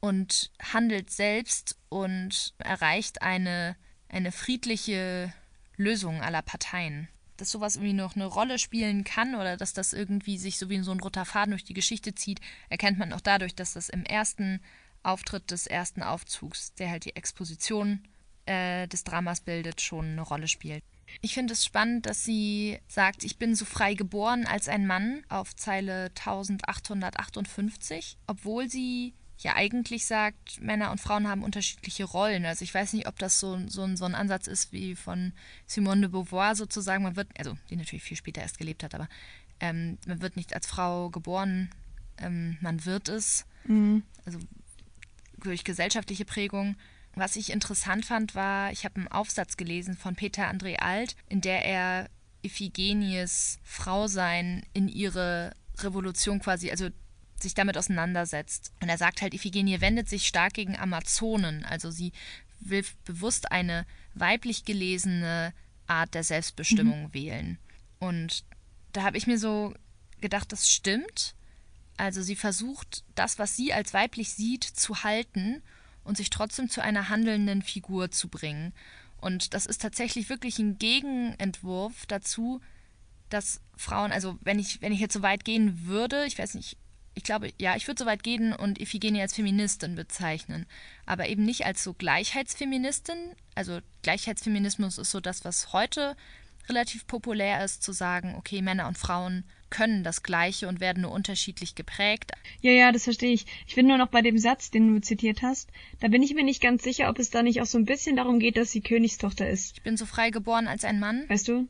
und handelt selbst und erreicht eine, eine friedliche Lösung aller Parteien. Dass sowas irgendwie noch eine Rolle spielen kann oder dass das irgendwie sich so wie so ein roter Faden durch die Geschichte zieht, erkennt man auch dadurch, dass das im ersten Auftritt des ersten Aufzugs, der halt die Exposition äh, des Dramas bildet, schon eine Rolle spielt. Ich finde es spannend, dass sie sagt, ich bin so frei geboren als ein Mann auf Zeile 1858, obwohl sie ja eigentlich sagt, Männer und Frauen haben unterschiedliche Rollen. Also ich weiß nicht, ob das so, so, ein, so ein Ansatz ist wie von Simone de Beauvoir sozusagen. Man wird, also die natürlich viel später erst gelebt hat, aber ähm, man wird nicht als Frau geboren, ähm, man wird es. Also durch gesellschaftliche Prägung. Was ich interessant fand, war, ich habe einen Aufsatz gelesen von Peter André Alt, in der er Iphigenies Frausein in ihre Revolution quasi, also sich damit auseinandersetzt. Und er sagt halt, Iphigenie wendet sich stark gegen Amazonen. Also sie will bewusst eine weiblich gelesene Art der Selbstbestimmung wählen. Und da habe ich mir so gedacht, das stimmt. Also sie versucht, das, was sie als weiblich sieht, zu halten und sich trotzdem zu einer handelnden Figur zu bringen. Und das ist tatsächlich wirklich ein Gegenentwurf dazu, dass Frauen, also wenn ich, wenn ich jetzt so weit gehen würde, ich weiß nicht, ich glaube, ja, ich würde so weit gehen und Iphigenie als Feministin bezeichnen, aber eben nicht als so Gleichheitsfeministin. Also Gleichheitsfeminismus ist so das, was heute relativ populär ist, zu sagen, okay, Männer und Frauen können das Gleiche und werden nur unterschiedlich geprägt.
Ja, ja, das verstehe ich. Ich bin nur noch bei dem Satz, den du zitiert hast. Da bin ich mir nicht ganz sicher, ob es da nicht auch so ein bisschen darum geht, dass sie Königstochter ist.
Ich bin so frei geboren als ein Mann.
Weißt du?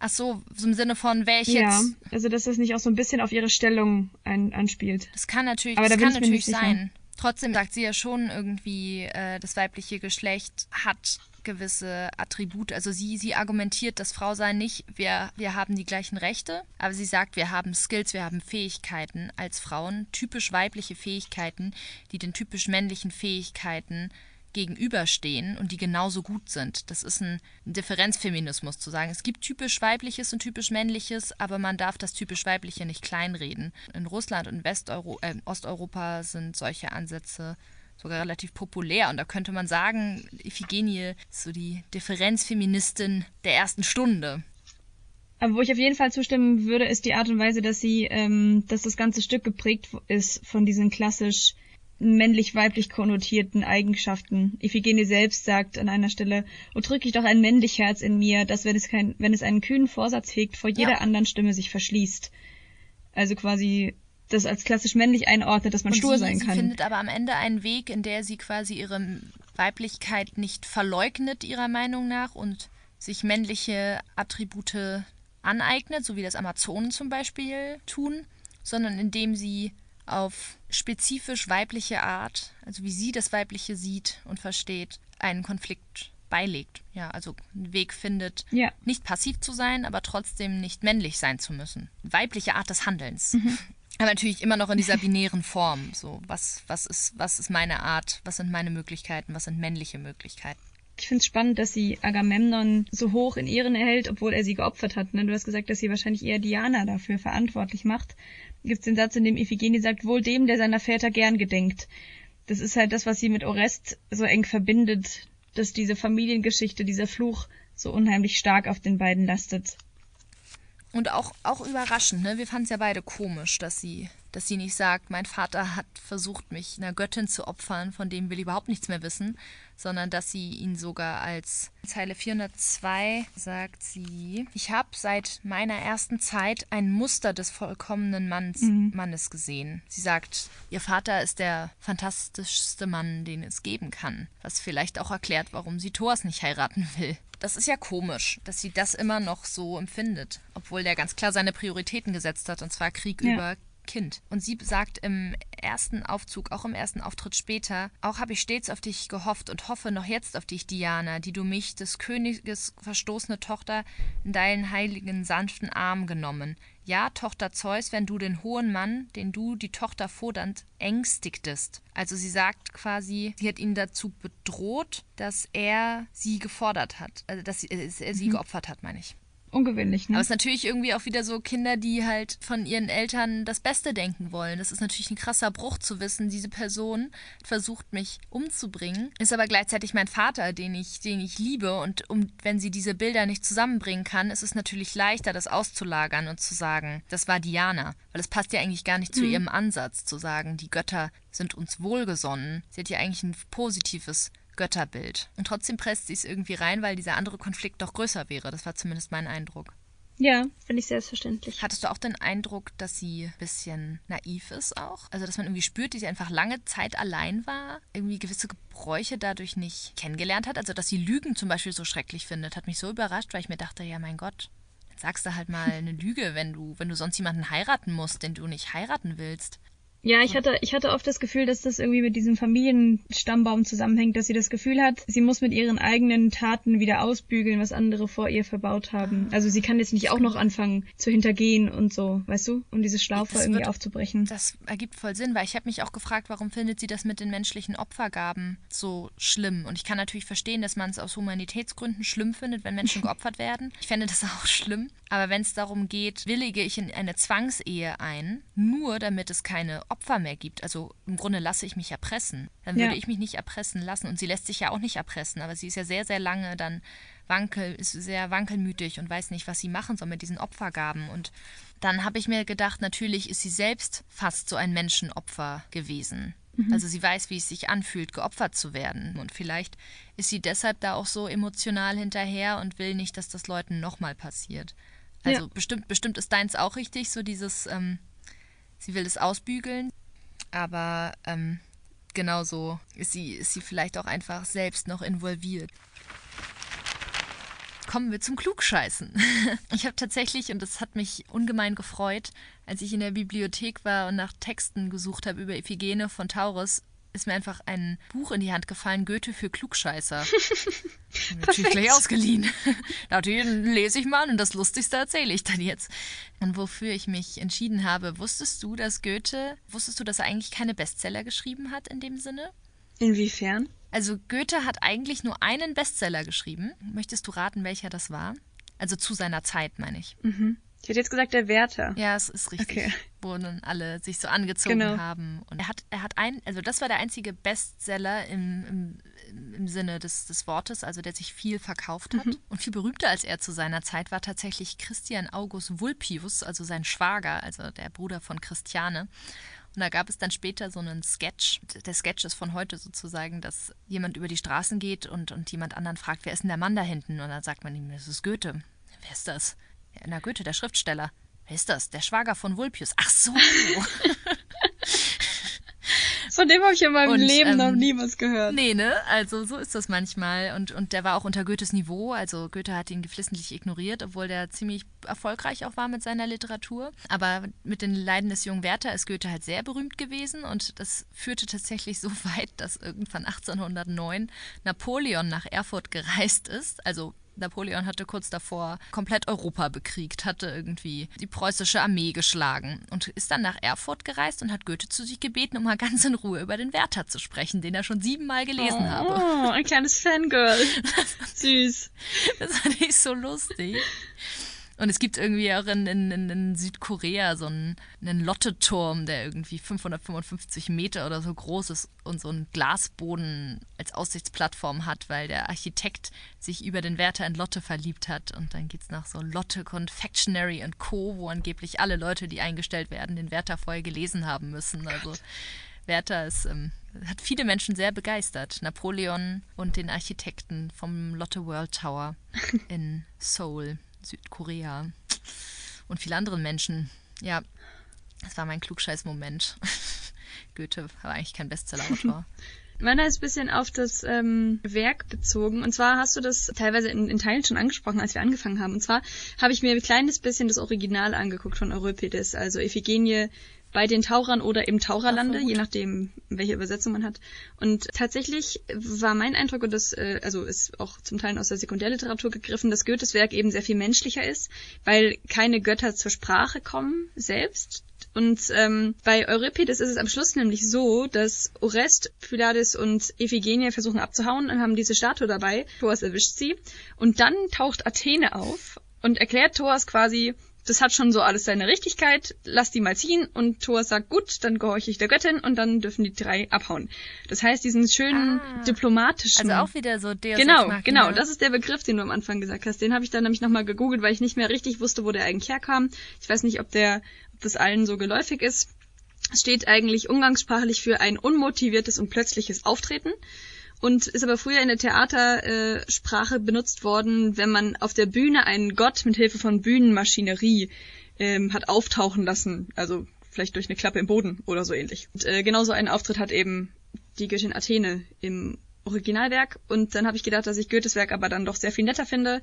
Ach so, so im Sinne von, wäre ich
Ja,
jetzt.
also dass das nicht auch so ein bisschen auf ihre Stellung ein, anspielt.
Das kann natürlich,
Aber da
das kann natürlich sein. Trotzdem sagt sie ja schon irgendwie, äh, das weibliche Geschlecht hat gewisse Attribute. Also sie, sie argumentiert das Frausein nicht, wir, wir haben die gleichen Rechte, aber sie sagt, wir haben Skills, wir haben Fähigkeiten als Frauen, typisch weibliche Fähigkeiten, die den typisch männlichen Fähigkeiten gegenüberstehen und die genauso gut sind. Das ist ein Differenzfeminismus zu sagen. Es gibt typisch weibliches und typisch männliches, aber man darf das typisch weibliche nicht kleinreden. In Russland und Westeuro äh, Osteuropa sind solche Ansätze sogar relativ populär und da könnte man sagen, Iphigenie ist so die Differenzfeministin der ersten Stunde.
Aber wo ich auf jeden Fall zustimmen würde, ist die Art und Weise, dass sie, ähm, dass das ganze Stück geprägt ist von diesen klassisch männlich-weiblich konnotierten Eigenschaften. Iphigenie selbst sagt an einer Stelle, oh drücke ich doch ein männlich Herz in mir, das, wenn es kein, wenn es einen kühnen Vorsatz hegt, vor jeder
Ja.
anderen Stimme sich verschließt. Also quasi das als klassisch männlich einordnet, dass man
Und
stur
sie,
sein
sie
kann.
findet aber am Ende einen Weg, in der sie quasi ihre Weiblichkeit nicht verleugnet, ihrer Meinung nach, und sich männliche Attribute aneignet, so wie das Amazonen zum Beispiel tun, sondern indem sie auf spezifisch weibliche Art, also wie sie das Weibliche sieht und versteht, einen Konflikt beilegt. Ja, also einen Weg findet,
Ja.
nicht passiv zu sein, aber trotzdem nicht männlich sein zu müssen. Weibliche Art des Handelns.
Mhm.
Aber natürlich immer noch in dieser binären Form. So, was, was, ist, was ist meine Art? Was sind meine Möglichkeiten? Was sind männliche Möglichkeiten?
Ich finde es spannend, dass sie Agamemnon so hoch in Ehren erhält, obwohl er sie geopfert hat. Ne? Du hast gesagt, dass sie wahrscheinlich eher Diana dafür verantwortlich macht. Gibt es den Satz, in dem Iphigenie sagt, wohl dem, der seiner Väter gern gedenkt. Das ist halt das, was sie mit Orest so eng verbindet, dass diese Familiengeschichte, dieser Fluch so unheimlich stark auf den beiden lastet.
Und auch, auch überraschend, ne? Wir fanden es ja beide komisch, dass sie dass sie nicht sagt, mein Vater hat versucht, mich einer Göttin zu opfern, von dem will ich überhaupt nichts mehr wissen, sondern dass sie ihn sogar als Zeile 402 sagt sie, ich habe seit meiner ersten Zeit ein Muster des vollkommenen Manns,
Mhm.
Mannes gesehen. Sie sagt, ihr Vater ist der fantastischste Mann, den es geben kann, was vielleicht auch erklärt, warum sie Thors nicht heiraten will. Das ist ja komisch, dass sie das immer noch so empfindet, obwohl der ganz klar seine Prioritäten gesetzt hat, und zwar Krieg
Ja.
über Kind. Und sie sagt im ersten Aufzug, auch im ersten Auftritt später, auch habe ich stets auf dich gehofft und hoffe noch jetzt auf dich, Diana, die du mich, des Königes verstoßene Tochter, in deinen heiligen, sanften Arm genommen. Ja, Tochter Zeus, wenn du den hohen Mann, den du, die Tochter Fodant, ängstigtest. Also sie sagt quasi, sie hat ihn dazu bedroht, dass er sie gefordert hat, also dass sie, äh, er sie
Mhm.
geopfert hat, meine ich.
Ungewöhnlich, ne?
Aber es ist natürlich irgendwie auch wieder so Kinder, die halt von ihren Eltern das Beste denken wollen. Das ist natürlich ein krasser Bruch zu wissen, diese Person versucht mich umzubringen, ist aber gleichzeitig mein Vater, den ich, den ich liebe. Und um, wenn sie diese Bilder nicht zusammenbringen kann, ist es natürlich leichter, das auszulagern und zu sagen, das war Diana. Weil es passt ja eigentlich gar nicht zu
Mhm.
ihrem Ansatz, zu sagen, die Götter sind uns wohlgesonnen. Sie hat ja eigentlich ein positives Götterbild. Und trotzdem presst sie es irgendwie rein, weil dieser andere Konflikt doch größer wäre. Das war zumindest mein Eindruck.
Ja, finde ich selbstverständlich.
Hattest du auch den Eindruck, dass sie ein bisschen naiv ist auch? Also, dass man irgendwie spürt, dass sie einfach lange Zeit allein war, irgendwie gewisse Gebräuche dadurch nicht kennengelernt hat? Also, dass sie Lügen zum Beispiel so schrecklich findet, hat mich so überrascht, weil ich mir dachte, ja, mein Gott, dann sagst du halt mal eine Lüge, wenn du, wenn du sonst jemanden heiraten musst, den du nicht heiraten willst.
Ja, ich hatte, ich hatte oft das Gefühl, dass das irgendwie mit diesem Familienstammbaum zusammenhängt, dass sie das Gefühl hat, sie muss mit ihren eigenen Taten wieder ausbügeln, was andere vor ihr verbaut haben. Also sie kann jetzt nicht auch noch anfangen zu hintergehen und so, weißt du? Und diese Schlaufe
Das
irgendwie
wird-
aufzubrechen.
Das ergibt voll Sinn, weil ich habe mich auch gefragt, warum findet sie das mit den menschlichen Opfergaben so schlimm? Und ich kann natürlich verstehen, dass man es aus Humanitätsgründen schlimm findet, wenn Menschen geopfert werden. Ich fände das auch schlimm. Aber wenn es darum geht, willige ich in eine Zwangsehe ein, nur damit es keine Opfer mehr gibt, also im Grunde lasse ich mich erpressen, dann würde
Ja.
ich mich nicht erpressen lassen. Und sie lässt sich ja auch nicht erpressen, aber sie ist ja sehr, sehr lange dann wankel, ist sehr wankelmütig und weiß nicht, was sie machen soll mit diesen Opfergaben. Und dann habe ich mir gedacht, natürlich ist sie selbst fast so ein Menschenopfer gewesen.
Mhm.
Also sie weiß, wie es sich anfühlt, geopfert zu werden. Und vielleicht ist sie deshalb da auch so emotional hinterher und will nicht, dass das Leuten nochmal passiert. Also
Ja.
bestimmt, bestimmt ist deins auch richtig, so dieses, ähm, sie will es ausbügeln, aber ähm, genauso ist sie, ist sie vielleicht auch einfach selbst noch involviert. Kommen wir zum Klugscheißen. Ich habe tatsächlich, und das hat mich ungemein gefreut, als ich in der Bibliothek war und nach Texten gesucht habe über Iphigene von Taurus, ist mir einfach ein Buch in die Hand gefallen, Goethe für Klugscheißer. Natürlich gleich ausgeliehen. Dachte, ich, lese ich mal und das Lustigste erzähle ich dann jetzt. Und wofür ich mich entschieden habe, wusstest du, dass Goethe, wusstest du, dass er eigentlich keine Bestseller geschrieben hat in dem Sinne?
Inwiefern?
Also Goethe hat eigentlich nur einen Bestseller geschrieben. Möchtest du raten, welcher das war? Also zu seiner Zeit, meine ich.
Mhm. Ich hätte jetzt gesagt, der Werther.
Ja, es ist richtig.
Okay.
Wo dann alle sich so angezogen
Genau.
haben. Und er hat, er hat ein, also das war der einzige Bestseller im, im, im Sinne des, des Wortes, also der sich viel verkauft hat.
Mhm.
Und viel berühmter als er zu seiner Zeit war tatsächlich Christian August Vulpius, also sein Schwager, also der Bruder von Christiane. Und da gab es dann später so einen Sketch. Der Sketch ist von heute sozusagen, dass jemand über die Straßen geht und, und jemand anderen fragt, wer ist denn der Mann da hinten? Und dann sagt man ihm, das ist Goethe. Wer ist das? Na, Goethe, der Schriftsteller. Wer ist das? Der Schwager von Vulpius. Ach so.
Von dem habe ich in meinem
Und,
Leben noch
ähm,
nie was gehört.
Nee, ne? Also so ist das manchmal. Und, und der war auch unter Goethes Niveau. Also Goethe hat ihn geflissentlich ignoriert, obwohl der ziemlich erfolgreich auch war mit seiner Literatur. Aber mit den Leiden des jungen Werther ist Goethe halt sehr berühmt gewesen. Und das führte tatsächlich so weit, dass irgendwann 1809 Napoleon nach Erfurt gereist ist. Also Napoleon hatte kurz davor komplett Europa bekriegt, hatte irgendwie die preußische Armee geschlagen und ist dann nach Erfurt gereist und hat Goethe zu sich gebeten, um mal ganz in Ruhe über den Werther zu sprechen, den er schon siebenmal gelesen habe.
Oh, ein kleines Fangirl. Süß.
Das fand ich so lustig. Und es gibt irgendwie auch in, in, in Südkorea so einen, einen Lotte-Turm, der irgendwie 555 Meter oder so groß ist und so einen Glasboden als Aussichtsplattform hat, weil der Architekt sich über den Wärter in Lotte verliebt hat. Und dann geht es nach so Lotte Confectionery and Co., wo angeblich alle Leute, die eingestellt werden, den Wärter vorher gelesen haben müssen. Also Werther ist, ähm, hat viele Menschen sehr begeistert. Napoleon und den Architekten vom Lotte World Tower in Seoul. Südkorea und viele andere Menschen. Ja, das war mein Klugscheiß-Moment. Goethe war eigentlich kein Bestseller-Autor.
Meiner ist ein bisschen auf das ähm, Werk bezogen. Und zwar hast du das teilweise in, in Teilen schon angesprochen, als wir angefangen haben. Und zwar habe ich mir ein kleines bisschen das Original angeguckt von Euripides, also Iphigenie bei den Tauchern oder im Taucherlande, je nachdem, welche Übersetzung man hat. Und tatsächlich war mein Eindruck, und das äh, also ist auch zum Teil aus der Sekundärliteratur gegriffen, dass Goethes Werk eben sehr viel menschlicher ist, weil keine Götter zur Sprache kommen selbst. Und ähm, bei Euripides ist es am Schluss nämlich so, dass Orest, Pylades und Iphigenie versuchen abzuhauen und haben diese Statue dabei. Thoas erwischt sie. Und dann taucht Athene auf und erklärt Thoas quasi, das hat schon so alles seine Richtigkeit, lass die mal ziehen und Thor sagt, gut, dann gehorche ich der Göttin und dann dürfen die drei abhauen. Das heißt, diesen schönen ah, diplomatischen...
Also auch wieder so Deus
Genau, genau, das ist der Begriff, den du am Anfang gesagt hast. Den habe ich dann nämlich nochmal gegoogelt, weil ich nicht mehr richtig wusste, wo der eigentlich herkam. Ich weiß nicht, ob der, ob das allen so geläufig ist. Es steht eigentlich umgangssprachlich für ein unmotiviertes und plötzliches Auftreten und ist aber früher in der Theatersprache äh, benutzt worden, wenn man auf der Bühne einen Gott mit Hilfe von Bühnenmaschinerie ähm, hat auftauchen lassen, also vielleicht durch eine Klappe im Boden oder so ähnlich. Und äh, genauso einen Auftritt hat eben die Göttin Athene im Originalwerk und dann habe ich gedacht, dass ich Goethes Werk aber dann doch sehr viel netter finde,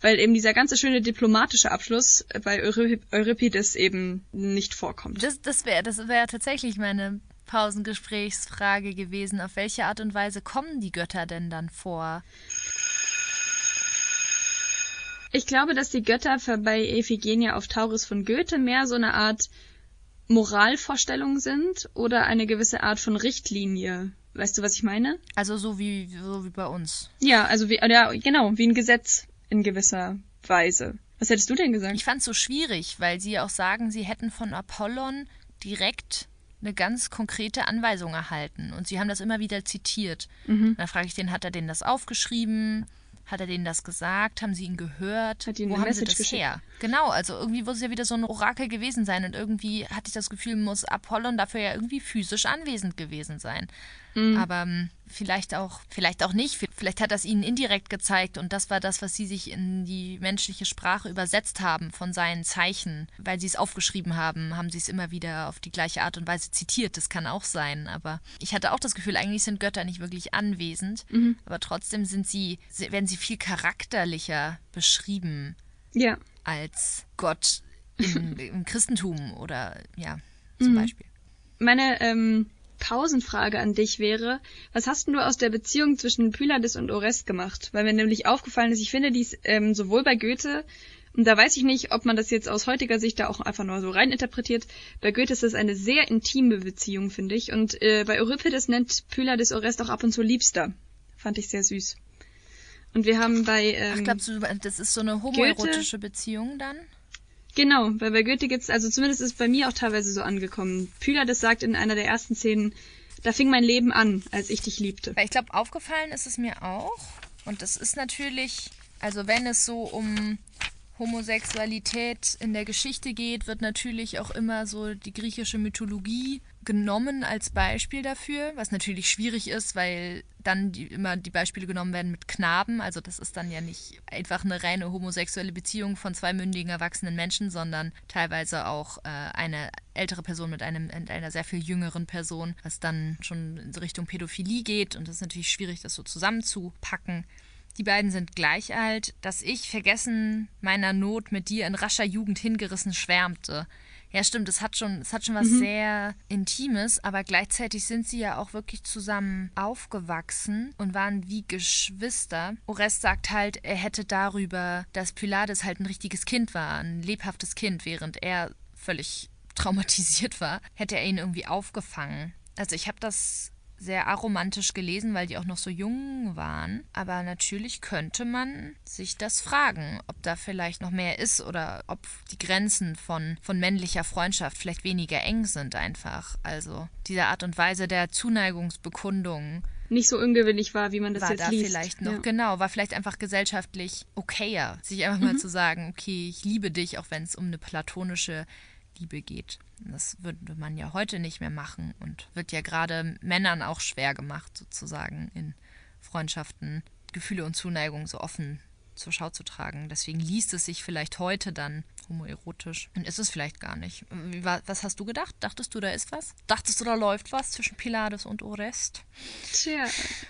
weil eben dieser ganze schöne diplomatische Abschluss bei Euripides eben nicht vorkommt.
Das, das wäre das wär tatsächlich meine Pausengesprächsfrage gewesen. Auf welche Art und Weise kommen die Götter denn dann vor?
Ich glaube, dass die Götter bei Iphigenia auf Tauris von Goethe mehr so eine Art Moralvorstellung sind oder eine gewisse Art von Richtlinie. Weißt du, was ich meine?
Also so wie, so wie bei uns.
Ja, also wie, ja, genau, wie ein Gesetz in gewisser Weise. Was hättest du denn gesagt?
Ich fand es so schwierig, weil sie auch sagen, sie hätten von Apollon direkt eine ganz konkrete Anweisung erhalten. Und sie haben das immer wieder zitiert. Mhm. Da frage ich den, hat er denen das aufgeschrieben? Hat er denen das gesagt? Haben sie ihn gehört?
Hat ihnen
Wo haben
Message
sie das
geschickt?
her? Genau, also irgendwie muss es ja wieder so ein Orakel gewesen sein. Und irgendwie hatte ich das Gefühl, muss Apollon dafür ja irgendwie physisch anwesend gewesen sein. Mhm. Aber ähm, vielleicht auch, vielleicht auch nicht. Vielleicht hat das ihnen indirekt gezeigt und das war das, was sie sich in die menschliche Sprache übersetzt haben von seinen Zeichen. Weil sie es aufgeschrieben haben, haben sie es immer wieder auf die gleiche Art und Weise zitiert. Das kann auch sein. Aber ich hatte auch das Gefühl, eigentlich sind Götter nicht wirklich anwesend. Mhm. Aber trotzdem sind sie, werden sie viel charakterlicher beschrieben.
Ja.
Als Gott im, im Christentum oder ja, zum mhm. Beispiel.
Meine ähm, Pausenfrage an dich wäre, was hast du aus der Beziehung zwischen Pylades und Orest gemacht? Weil mir nämlich aufgefallen ist, ich finde dies ähm, sowohl bei Goethe, und da weiß ich nicht, ob man das jetzt aus heutiger Sicht da auch einfach nur so rein interpretiert, bei Goethe ist das eine sehr intime Beziehung, finde ich. Und äh, bei Euripides nennt Pylades Orest auch ab und zu Liebster. Fand ich sehr süß. Und wir haben bei... Ähm,
Ach, glaubst du, das ist so eine homoerotische Beziehung dann?
Genau, weil bei Goethe gibt's, also zumindest ist bei mir auch teilweise so angekommen. Pylades sagt in einer der ersten Szenen, da fing mein Leben an, als ich dich liebte.
Weil ich glaube, aufgefallen ist es mir auch. Und das ist natürlich, also wenn es so um Homosexualität in der Geschichte geht, wird natürlich auch immer so die griechische Mythologie genommen als Beispiel dafür, was natürlich schwierig ist, weil dann die, immer die Beispiele genommen werden mit Knaben. Also das ist dann ja nicht einfach eine reine homosexuelle Beziehung von zwei mündigen erwachsenen Menschen, sondern teilweise auch äh, eine ältere Person mit, einem, mit einer sehr viel jüngeren Person, was dann schon in Richtung Pädophilie geht. Und das ist natürlich schwierig, das so zusammenzupacken. Die beiden sind gleich alt, dass ich vergessen meiner Not mit dir in rascher Jugend hingerissen schwärmte. Ja, stimmt, es hat schon, es hat schon was mhm. sehr Intimes, aber gleichzeitig sind sie ja auch wirklich zusammen aufgewachsen und waren wie Geschwister. Orest sagt halt, er hätte darüber, dass Pylades halt ein richtiges Kind war, ein lebhaftes Kind, während er völlig traumatisiert war, hätte er ihn irgendwie aufgefangen. Also ich habe das sehr aromantisch gelesen, weil die auch noch so jung waren. Aber natürlich könnte man sich das fragen, ob da vielleicht noch mehr ist oder ob die Grenzen von, von männlicher Freundschaft vielleicht weniger eng sind einfach. Also diese Art und Weise der Zuneigung
nicht so ungewöhnlich war, wie man das
war
jetzt
da
liest.
vielleicht noch
Ja.
genau, war vielleicht einfach gesellschaftlich okayer, sich einfach mal
Mhm.
zu sagen, okay, ich liebe dich, auch wenn es um eine platonische Liebe geht. Das würde man ja heute nicht mehr machen und wird ja gerade Männern auch schwer gemacht, sozusagen in Freundschaften Gefühle und Zuneigung so offen zur Schau zu tragen. Deswegen liest es sich vielleicht heute dann homoerotisch und ist es vielleicht gar nicht. Was hast du gedacht? Dachtest du, da ist was? Dachtest du, da läuft was zwischen Pylades und Orest?
Tja,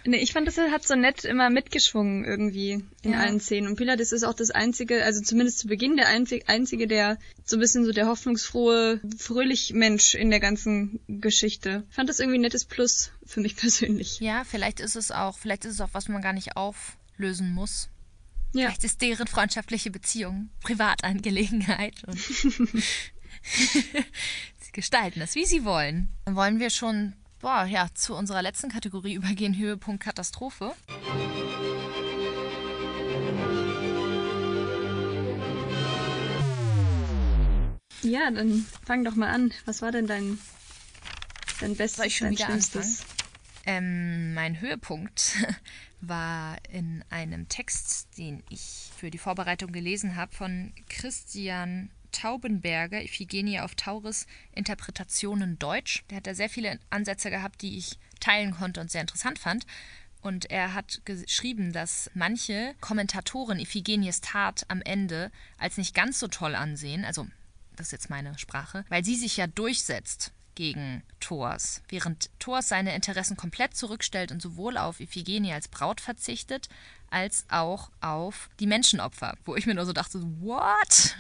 nee, ich fand, das hat so nett immer mitgeschwungen irgendwie in
Ja.
allen Szenen. Und Pilates ist auch das einzige, also zumindest zu Beginn der einzig, einzige, der so ein bisschen so der hoffnungsfrohe, fröhlich Mensch in der ganzen Geschichte. Ich fand das irgendwie ein nettes Plus für mich persönlich.
Ja, vielleicht ist es auch, vielleicht ist es auch, was man gar nicht auflösen muss.
Ja.
Vielleicht ist deren freundschaftliche Beziehung Privatangelegenheit und sie gestalten das, wie sie wollen. Dann wollen wir schon, boah, ja, zu unserer letzten Kategorie übergehen, Höhepunkt Katastrophe.
Ja, dann fang doch mal an. Was war denn dein, dein Bestes,
Soll ich schon
dein
wieder
Schlimmstes?
Ähm, mein Höhepunkt war in einem Text, den ich für die Vorbereitung gelesen habe, von Christian Taubenberger, Iphigenie auf Tauris, Interpretationen Deutsch. Der hat da sehr viele Ansätze gehabt, die ich teilen konnte und sehr interessant fand. Und er hat geschrieben, dass manche Kommentatoren Iphigenies Tat am Ende als nicht ganz so toll ansehen, also das ist jetzt meine Sprache, weil sie sich ja durchsetzt gegen Thors, während Thors seine Interessen komplett zurückstellt und sowohl auf Iphigenie als Braut verzichtet, als auch auf die Menschenopfer, wo ich mir nur so dachte, what?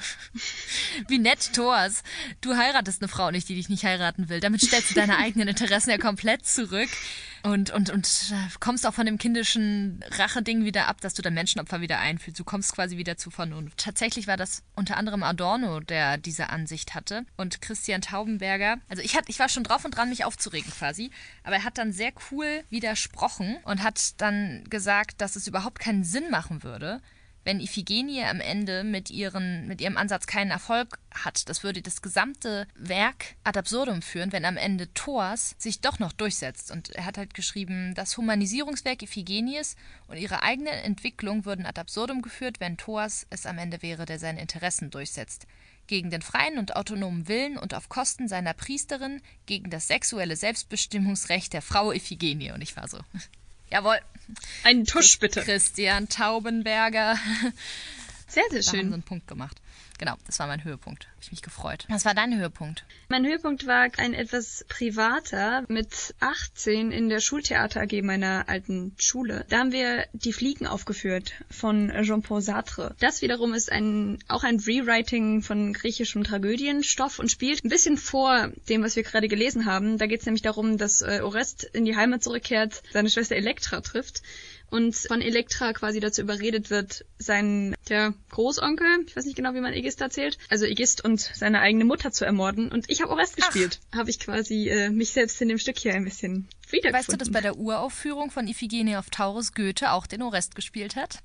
Wie nett, Thors. Du heiratest eine Frau nicht, die dich nicht heiraten will. Damit stellst du deine eigenen Interessen ja komplett zurück und, und, und äh, kommst auch von dem kindischen Racheding wieder ab, dass du dein Menschenopfer wieder einfühlst. Du kommst quasi wieder zu Vernunft. Tatsächlich war das unter anderem Adorno, der diese Ansicht hatte und Christian Taubenberger. Also ich, hat, ich war schon drauf und dran, mich aufzuregen quasi, aber er hat dann sehr cool widersprochen und hat dann gesagt, dass es überhaupt keinen Sinn machen würde, wenn Iphigenie am Ende mit, ihren, mit ihrem Ansatz keinen Erfolg hat. Das würde das gesamte Werk ad absurdum führen, wenn am Ende Thors sich doch noch durchsetzt. Und er hat halt geschrieben, das Humanisierungswerk Iphigenies und ihre eigene Entwicklung würden ad absurdum geführt, wenn Thors es am Ende wäre, der seine Interessen durchsetzt. Gegen den freien und autonomen Willen und auf Kosten seiner Priesterin, gegen das sexuelle Selbstbestimmungsrecht der Frau Iphigenie. Und ich war so, jawohl.
Einen Tusch bitte.
Christian Taubenberger.
Sehr, sehr
Da haben sie
schön.
einen Punkt gemacht. Genau, das war mein Höhepunkt. Habe ich mich gefreut. Was war dein Höhepunkt?
Mein Höhepunkt war ein etwas privater mit 18 in der Schultheater AG meiner alten Schule. Da haben wir die Fliegen aufgeführt von Jean-Paul Sartre. Das wiederum ist ein auch ein Rewriting von griechischem Tragödienstoff und spielt ein bisschen vor dem, was wir gerade gelesen haben. Da geht es nämlich darum, dass äh, Orest in die Heimat zurückkehrt, seine Schwester Elektra trifft und von Elektra quasi dazu überredet wird, seinen der Großonkel, ich weiß nicht genau, wie man Aegist erzählt, also Aegist und seine eigene Mutter zu ermorden. Und ich habe Orest gespielt. Habe ich quasi äh, mich selbst in dem Stück hier ein bisschen wiedergefunden.
Weißt du, dass bei der Uraufführung von Iphigenie auf Taurus Goethe auch den Orest gespielt hat?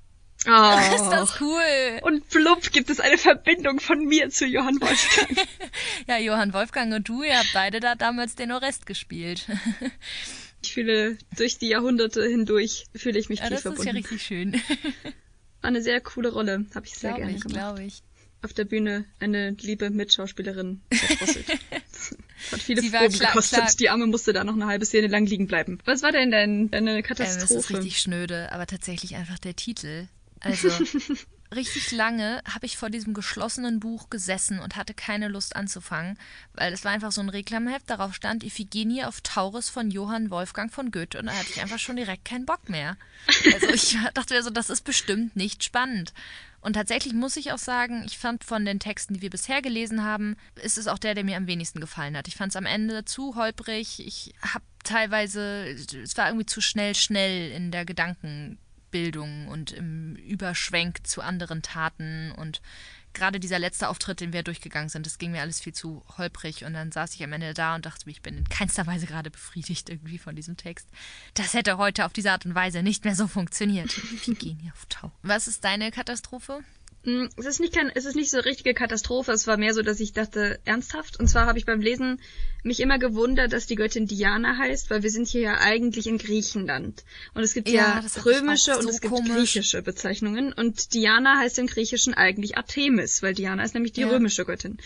oh.
Ist das cool?
Und plupp gibt es eine Verbindung von mir zu Johann Wolfgang.
Ja, Johann Wolfgang und du, ihr habt beide da damals den Orest gespielt.
Ich fühle durch die Jahrhunderte hindurch fühle ich mich
Ja,
tief
das ist
verbunden.
ja richtig schön.
War eine sehr coole Rolle, habe ich sehr
Glaube
gerne
ich,
gemacht.
glaube ich.
Auf der Bühne eine liebe Mitschauspielerin verdrosselt. Hat viele
Sie war
Proben
klar-
gekostet.
klar-
Die Arme musste da noch eine halbe Szene lang liegen bleiben. Was war denn dein, deine
Ähm,
Katastrophe?
ist richtig schnöde, aber tatsächlich einfach der Titel. Also richtig lange habe ich vor diesem geschlossenen Buch gesessen und hatte keine Lust anzufangen, weil es war einfach so ein Reklamheft, darauf stand Iphigenie auf Tauris von Johann Wolfgang von Goethe und da hatte ich einfach schon direkt keinen Bock mehr. Also ich dachte mir so, das ist bestimmt nicht spannend. Und tatsächlich muss ich auch sagen, ich fand von den Texten, die wir bisher gelesen haben, ist es auch der, der mir am wenigsten gefallen hat. Ich fand es am Ende zu holprig. Ich habe teilweise, es war irgendwie zu schnell, schnell in der Gedankenbildung und im Überschwenk zu anderen Taten und gerade dieser letzte Auftritt, den wir durchgegangen sind, das ging mir alles viel zu holprig. Und dann saß ich am Ende da und dachte mir, ich bin in keinster Weise gerade befriedigt irgendwie von diesem Text. Das hätte heute auf diese Art und Weise nicht mehr so funktioniert. Wir gehen hier auf Tau. Was ist deine Katastrophe?
Mm, Es ist nicht kein, es ist nicht so eine richtige Katastrophe. Es war mehr so, dass ich dachte, ernsthaft. Und zwar habe ich beim Lesen mich immer gewundert, dass die Göttin Diana heißt, weil wir sind hier ja eigentlich in Griechenland. Und es gibt
Ja,
ja, römische und
so
es gibt
komisch.
griechische Bezeichnungen. Und Diana heißt im Griechischen eigentlich Artemis, weil Diana ist nämlich die
Ja.
römische Göttin.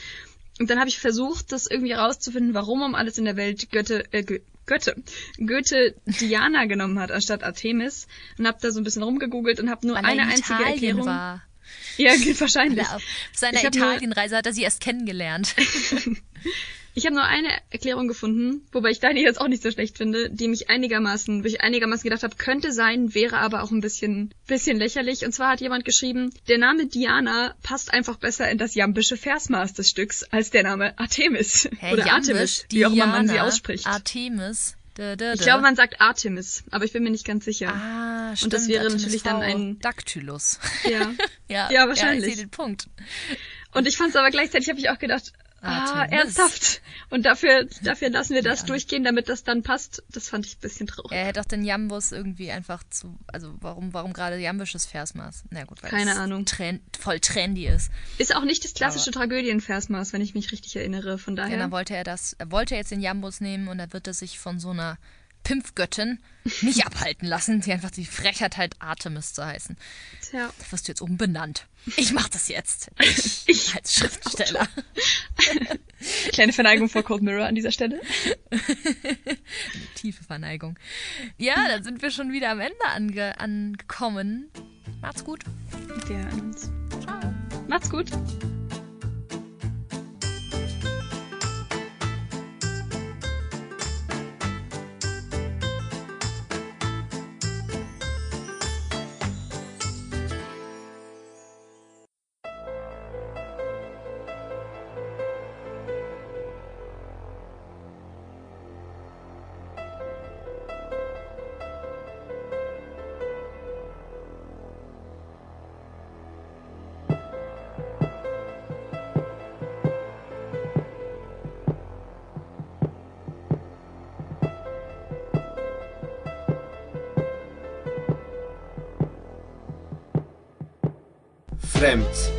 Und dann habe ich versucht, das irgendwie herauszufinden, warum um alles in der Welt Götte, äh, Gö Götte, Goethe Diana genommen hat anstatt Artemis und habe da so ein bisschen rumgegoogelt und habe nur
Weil
eine
in
einzige
Italien
Erklärung.
war.
Ja, wahrscheinlich.
Auf seiner Italienreise hat er sie erst kennengelernt.
Ich habe nur eine Erklärung gefunden, wobei ich deine jetzt auch nicht so schlecht finde, die mich einigermaßen, wo ich einigermaßen gedacht habe, könnte sein, wäre aber auch ein bisschen, bisschen lächerlich. Und zwar hat jemand geschrieben, der Name Diana passt einfach besser in das jambische Versmaß des Stücks als der Name Artemis
Hä,
oder
Jambisch,
Artemis, wie auch immer man sie ausspricht.
Artemis. Da, da,
ich
da.
glaube, man sagt Artemis, aber ich bin mir nicht ganz sicher.
Ah, stimmt.
Und das wäre
Artemis
natürlich dann
Fowl.
ein-
Dactylus.
Ja.
ja,
Ja, wahrscheinlich.
Ja, ich sehe den Punkt.
Und ich fand es aber gleichzeitig, habe ich auch gedacht, ah,
Artemis.
ernsthaft. Und dafür, dafür lassen wir das durchgehen, damit das dann passt. Das fand ich ein bisschen traurig.
Er hätte auch den Jambus irgendwie einfach zu. Also, warum, warum gerade jambisches Versmaß? Na gut, weil
Keine
es
Ahnung.
Trend, voll trendy ist.
Ist auch nicht das klassische Tragödienversmaß, wenn ich mich richtig erinnere. Von daher.
Ja, dann wollte er das. Er wollte jetzt den Jambus nehmen und er wird er sich von so einer Pimpfgöttin nicht abhalten lassen, die einfach die Frechheit halt Artemis zu heißen.
Tja.
Da wirst du jetzt umbenannt. Ich mach das jetzt. Ich als Schriftsteller.
Kleine Verneigung vor Cold Mirror an dieser Stelle.
Tiefe Verneigung. Ja, dann sind wir schon wieder am Ende ange angekommen. Macht's gut.
Wir hören uns. Ciao. Macht's gut.
Fremd.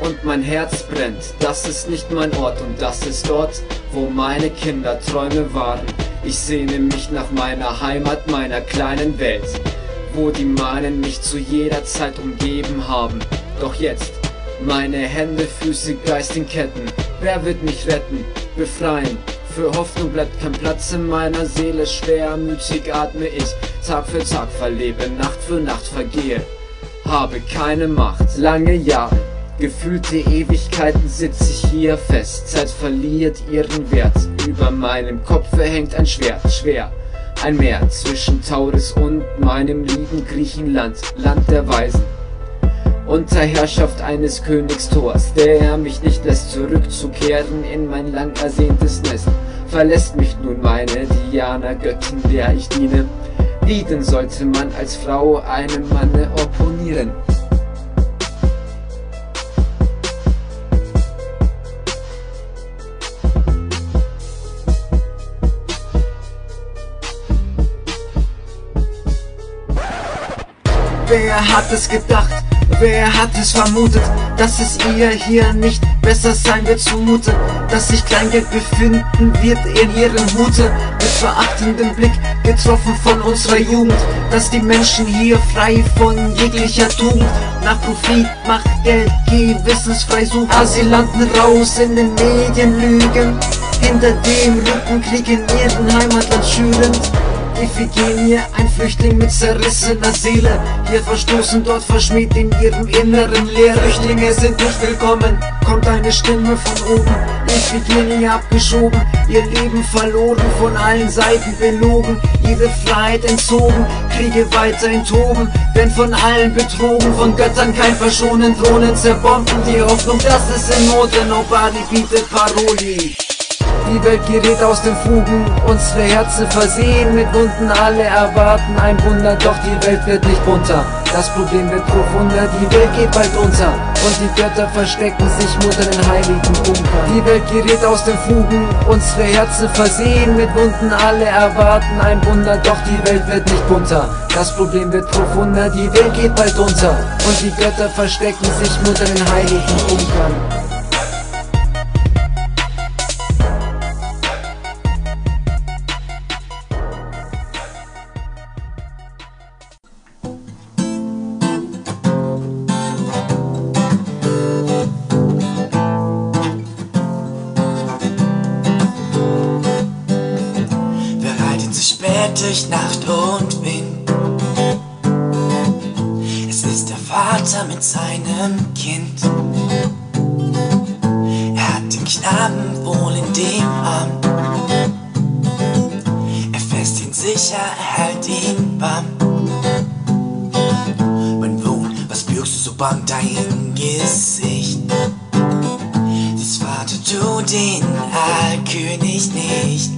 Und mein Herz brennt, das ist nicht mein Ort und das ist dort, wo meine Kinderträume waren. Ich sehne mich nach meiner Heimat, meiner kleinen Welt, wo die meinen mich zu jeder Zeit umgeben haben. Doch jetzt, meine Hände, Füße, Geist in Ketten, wer wird mich retten, befreien? Für Hoffnung bleibt kein Platz in meiner Seele, schwermütig atme ich, Tag für Tag verlebe, Nacht für Nacht vergehe habe keine Macht. Lange Jahre, gefühlte Ewigkeiten sitz ich hier fest. Zeit verliert ihren Wert. Über meinem Kopfe hängt ein Schwert, schwer. Ein Meer zwischen Tauris und meinem lieben Griechenland, Land der Weisen. Unter Herrschaft eines Königs Thors, der mich nicht lässt zurückzukehren in mein lang ersehntes Nest. Verlässt mich nun meine Diana, Göttin, der ich diene. Wie denn sollte man als Frau einem Manne opponieren? Wer hat es gedacht? Wer hat es vermutet, dass es ihr hier nicht besser sein wird zumute? Dass sich Kleingeld befinden wird in ihrem Hute? Mit verachtendem Blick getroffen von unserer Jugend, dass die Menschen hier frei von jeglicher Tugend nach Profit, Macht, Geld, gewissensfrei suchen. Asylanten raus in den Medien lügen, hinter dem Rücken Krieg in ihren Heimatland schürend. Iphigenie, ein Flüchtling mit zerrissener Seele. Hier verstoßen, dort verschmäht in ihrem Inneren leer. Flüchtlinge sind nicht willkommen, kommt eine Stimme von oben. Iphigenie abgeschoben, ihr Leben verloren, von allen Seiten belogen, ihre Freiheit entzogen. Kriege weiterhin toben, denn von allen betrogen, von Göttern kein Verschonen, Drohnen zerbomben die Hoffnung, dass es in Not, denn nobody bietet Paroli. Die Welt gerät aus den Fugen, unsere Herzen versehen mit Wunden, alle erwarten ein Wunder, doch die Welt wird nicht bunter. Das Problem wird profunder, die Welt geht bald unter. Und die Götter verstecken sich unter den heiligen Bunkern. Die Welt gerät aus den Fugen, unsere Herzen versehen mit Wunden. Alle erwarten ein Wunder, doch die Welt wird nicht bunter. Das Problem wird profunder, die Welt geht bald unter. Und die Götter verstecken sich unter den heiligen Bunkern.
Durch Nacht und Wind. Es ist der Vater mit seinem Kind. Er hat den Knaben wohl in dem Arm. Er fässt ihn sicher, er hält ihn warm. Mein Sohn, was birgst du so bang dein Gesicht? Dies Vater, du den Erlkönig nicht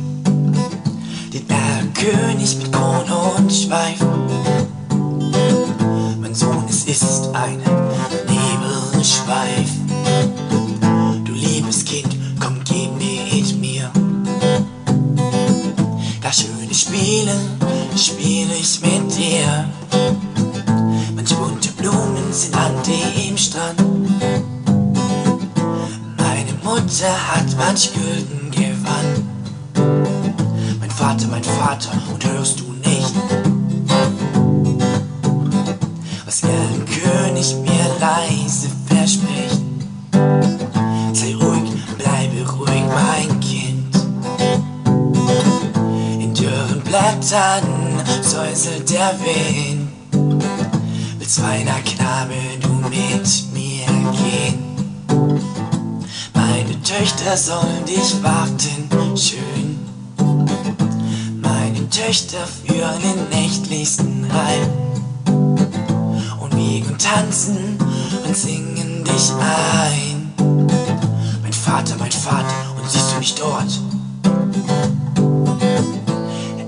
Vater, mein Vater, und siehst du mich dort?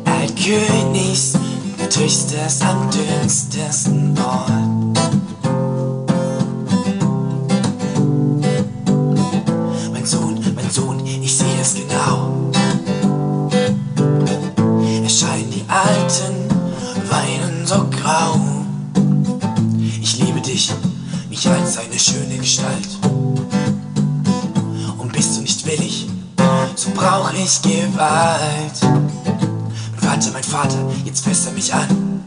Altkönigs, töchsters am dünstesten Ort. Mein Sohn, mein Sohn, ich sehe es genau. Erscheinen die Alten, weinen so grau. Ich liebe dich, mich als eine schöne Gestalt. Ich Gewalt. Mein Vater, mein Vater, jetzt fässt er mich an.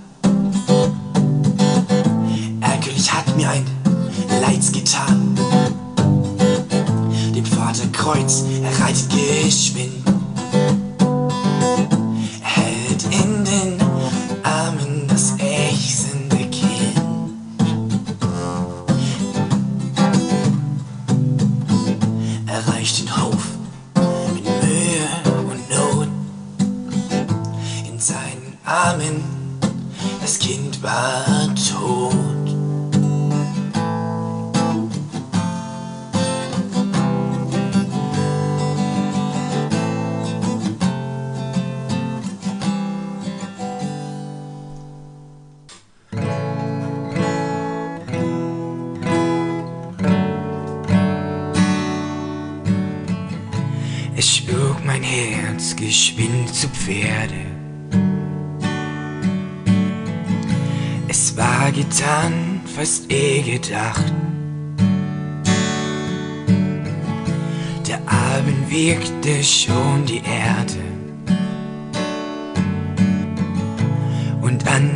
Erlkönig hat mir ein Leids getan. Dem Vater Kreuz, er reitet geschwind.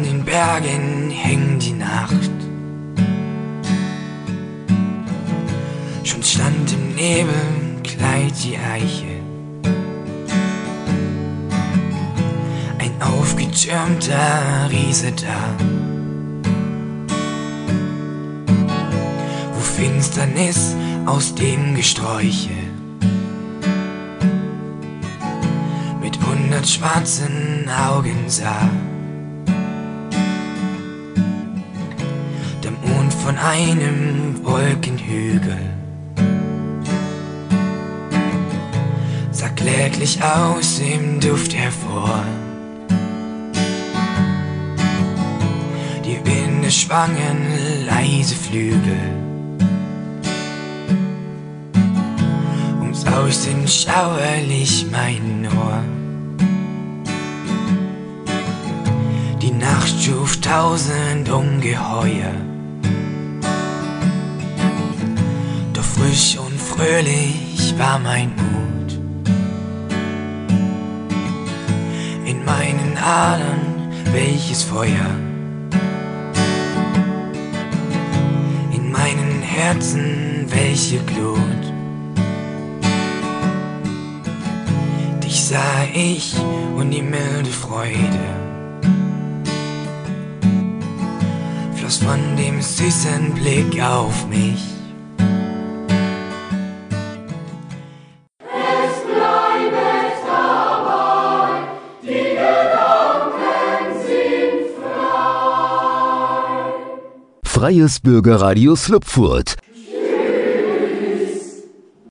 Den Bergen hängt die Nacht. Schon stand im Nebel Kleid die Eiche. Ein aufgetürmter Riese da. Wo Finsternis aus dem Gesträuche mit hundert schwarzen Augen sah. Von einem Wolkenhügel sah kläglich aus im Duft hervor. Die Spinne schwangen leise Flügel. Ums Außen schauerlich mein Ohr. Die Nacht schuf tausend Ungeheuer. Frisch und fröhlich war mein Mut. In meinen Adern welches Feuer. In meinen Herzen welche Glut. Dich sah ich und die milde Freude. floss von dem süßen Blick auf mich.
Freies Bürgerradio Slupfurt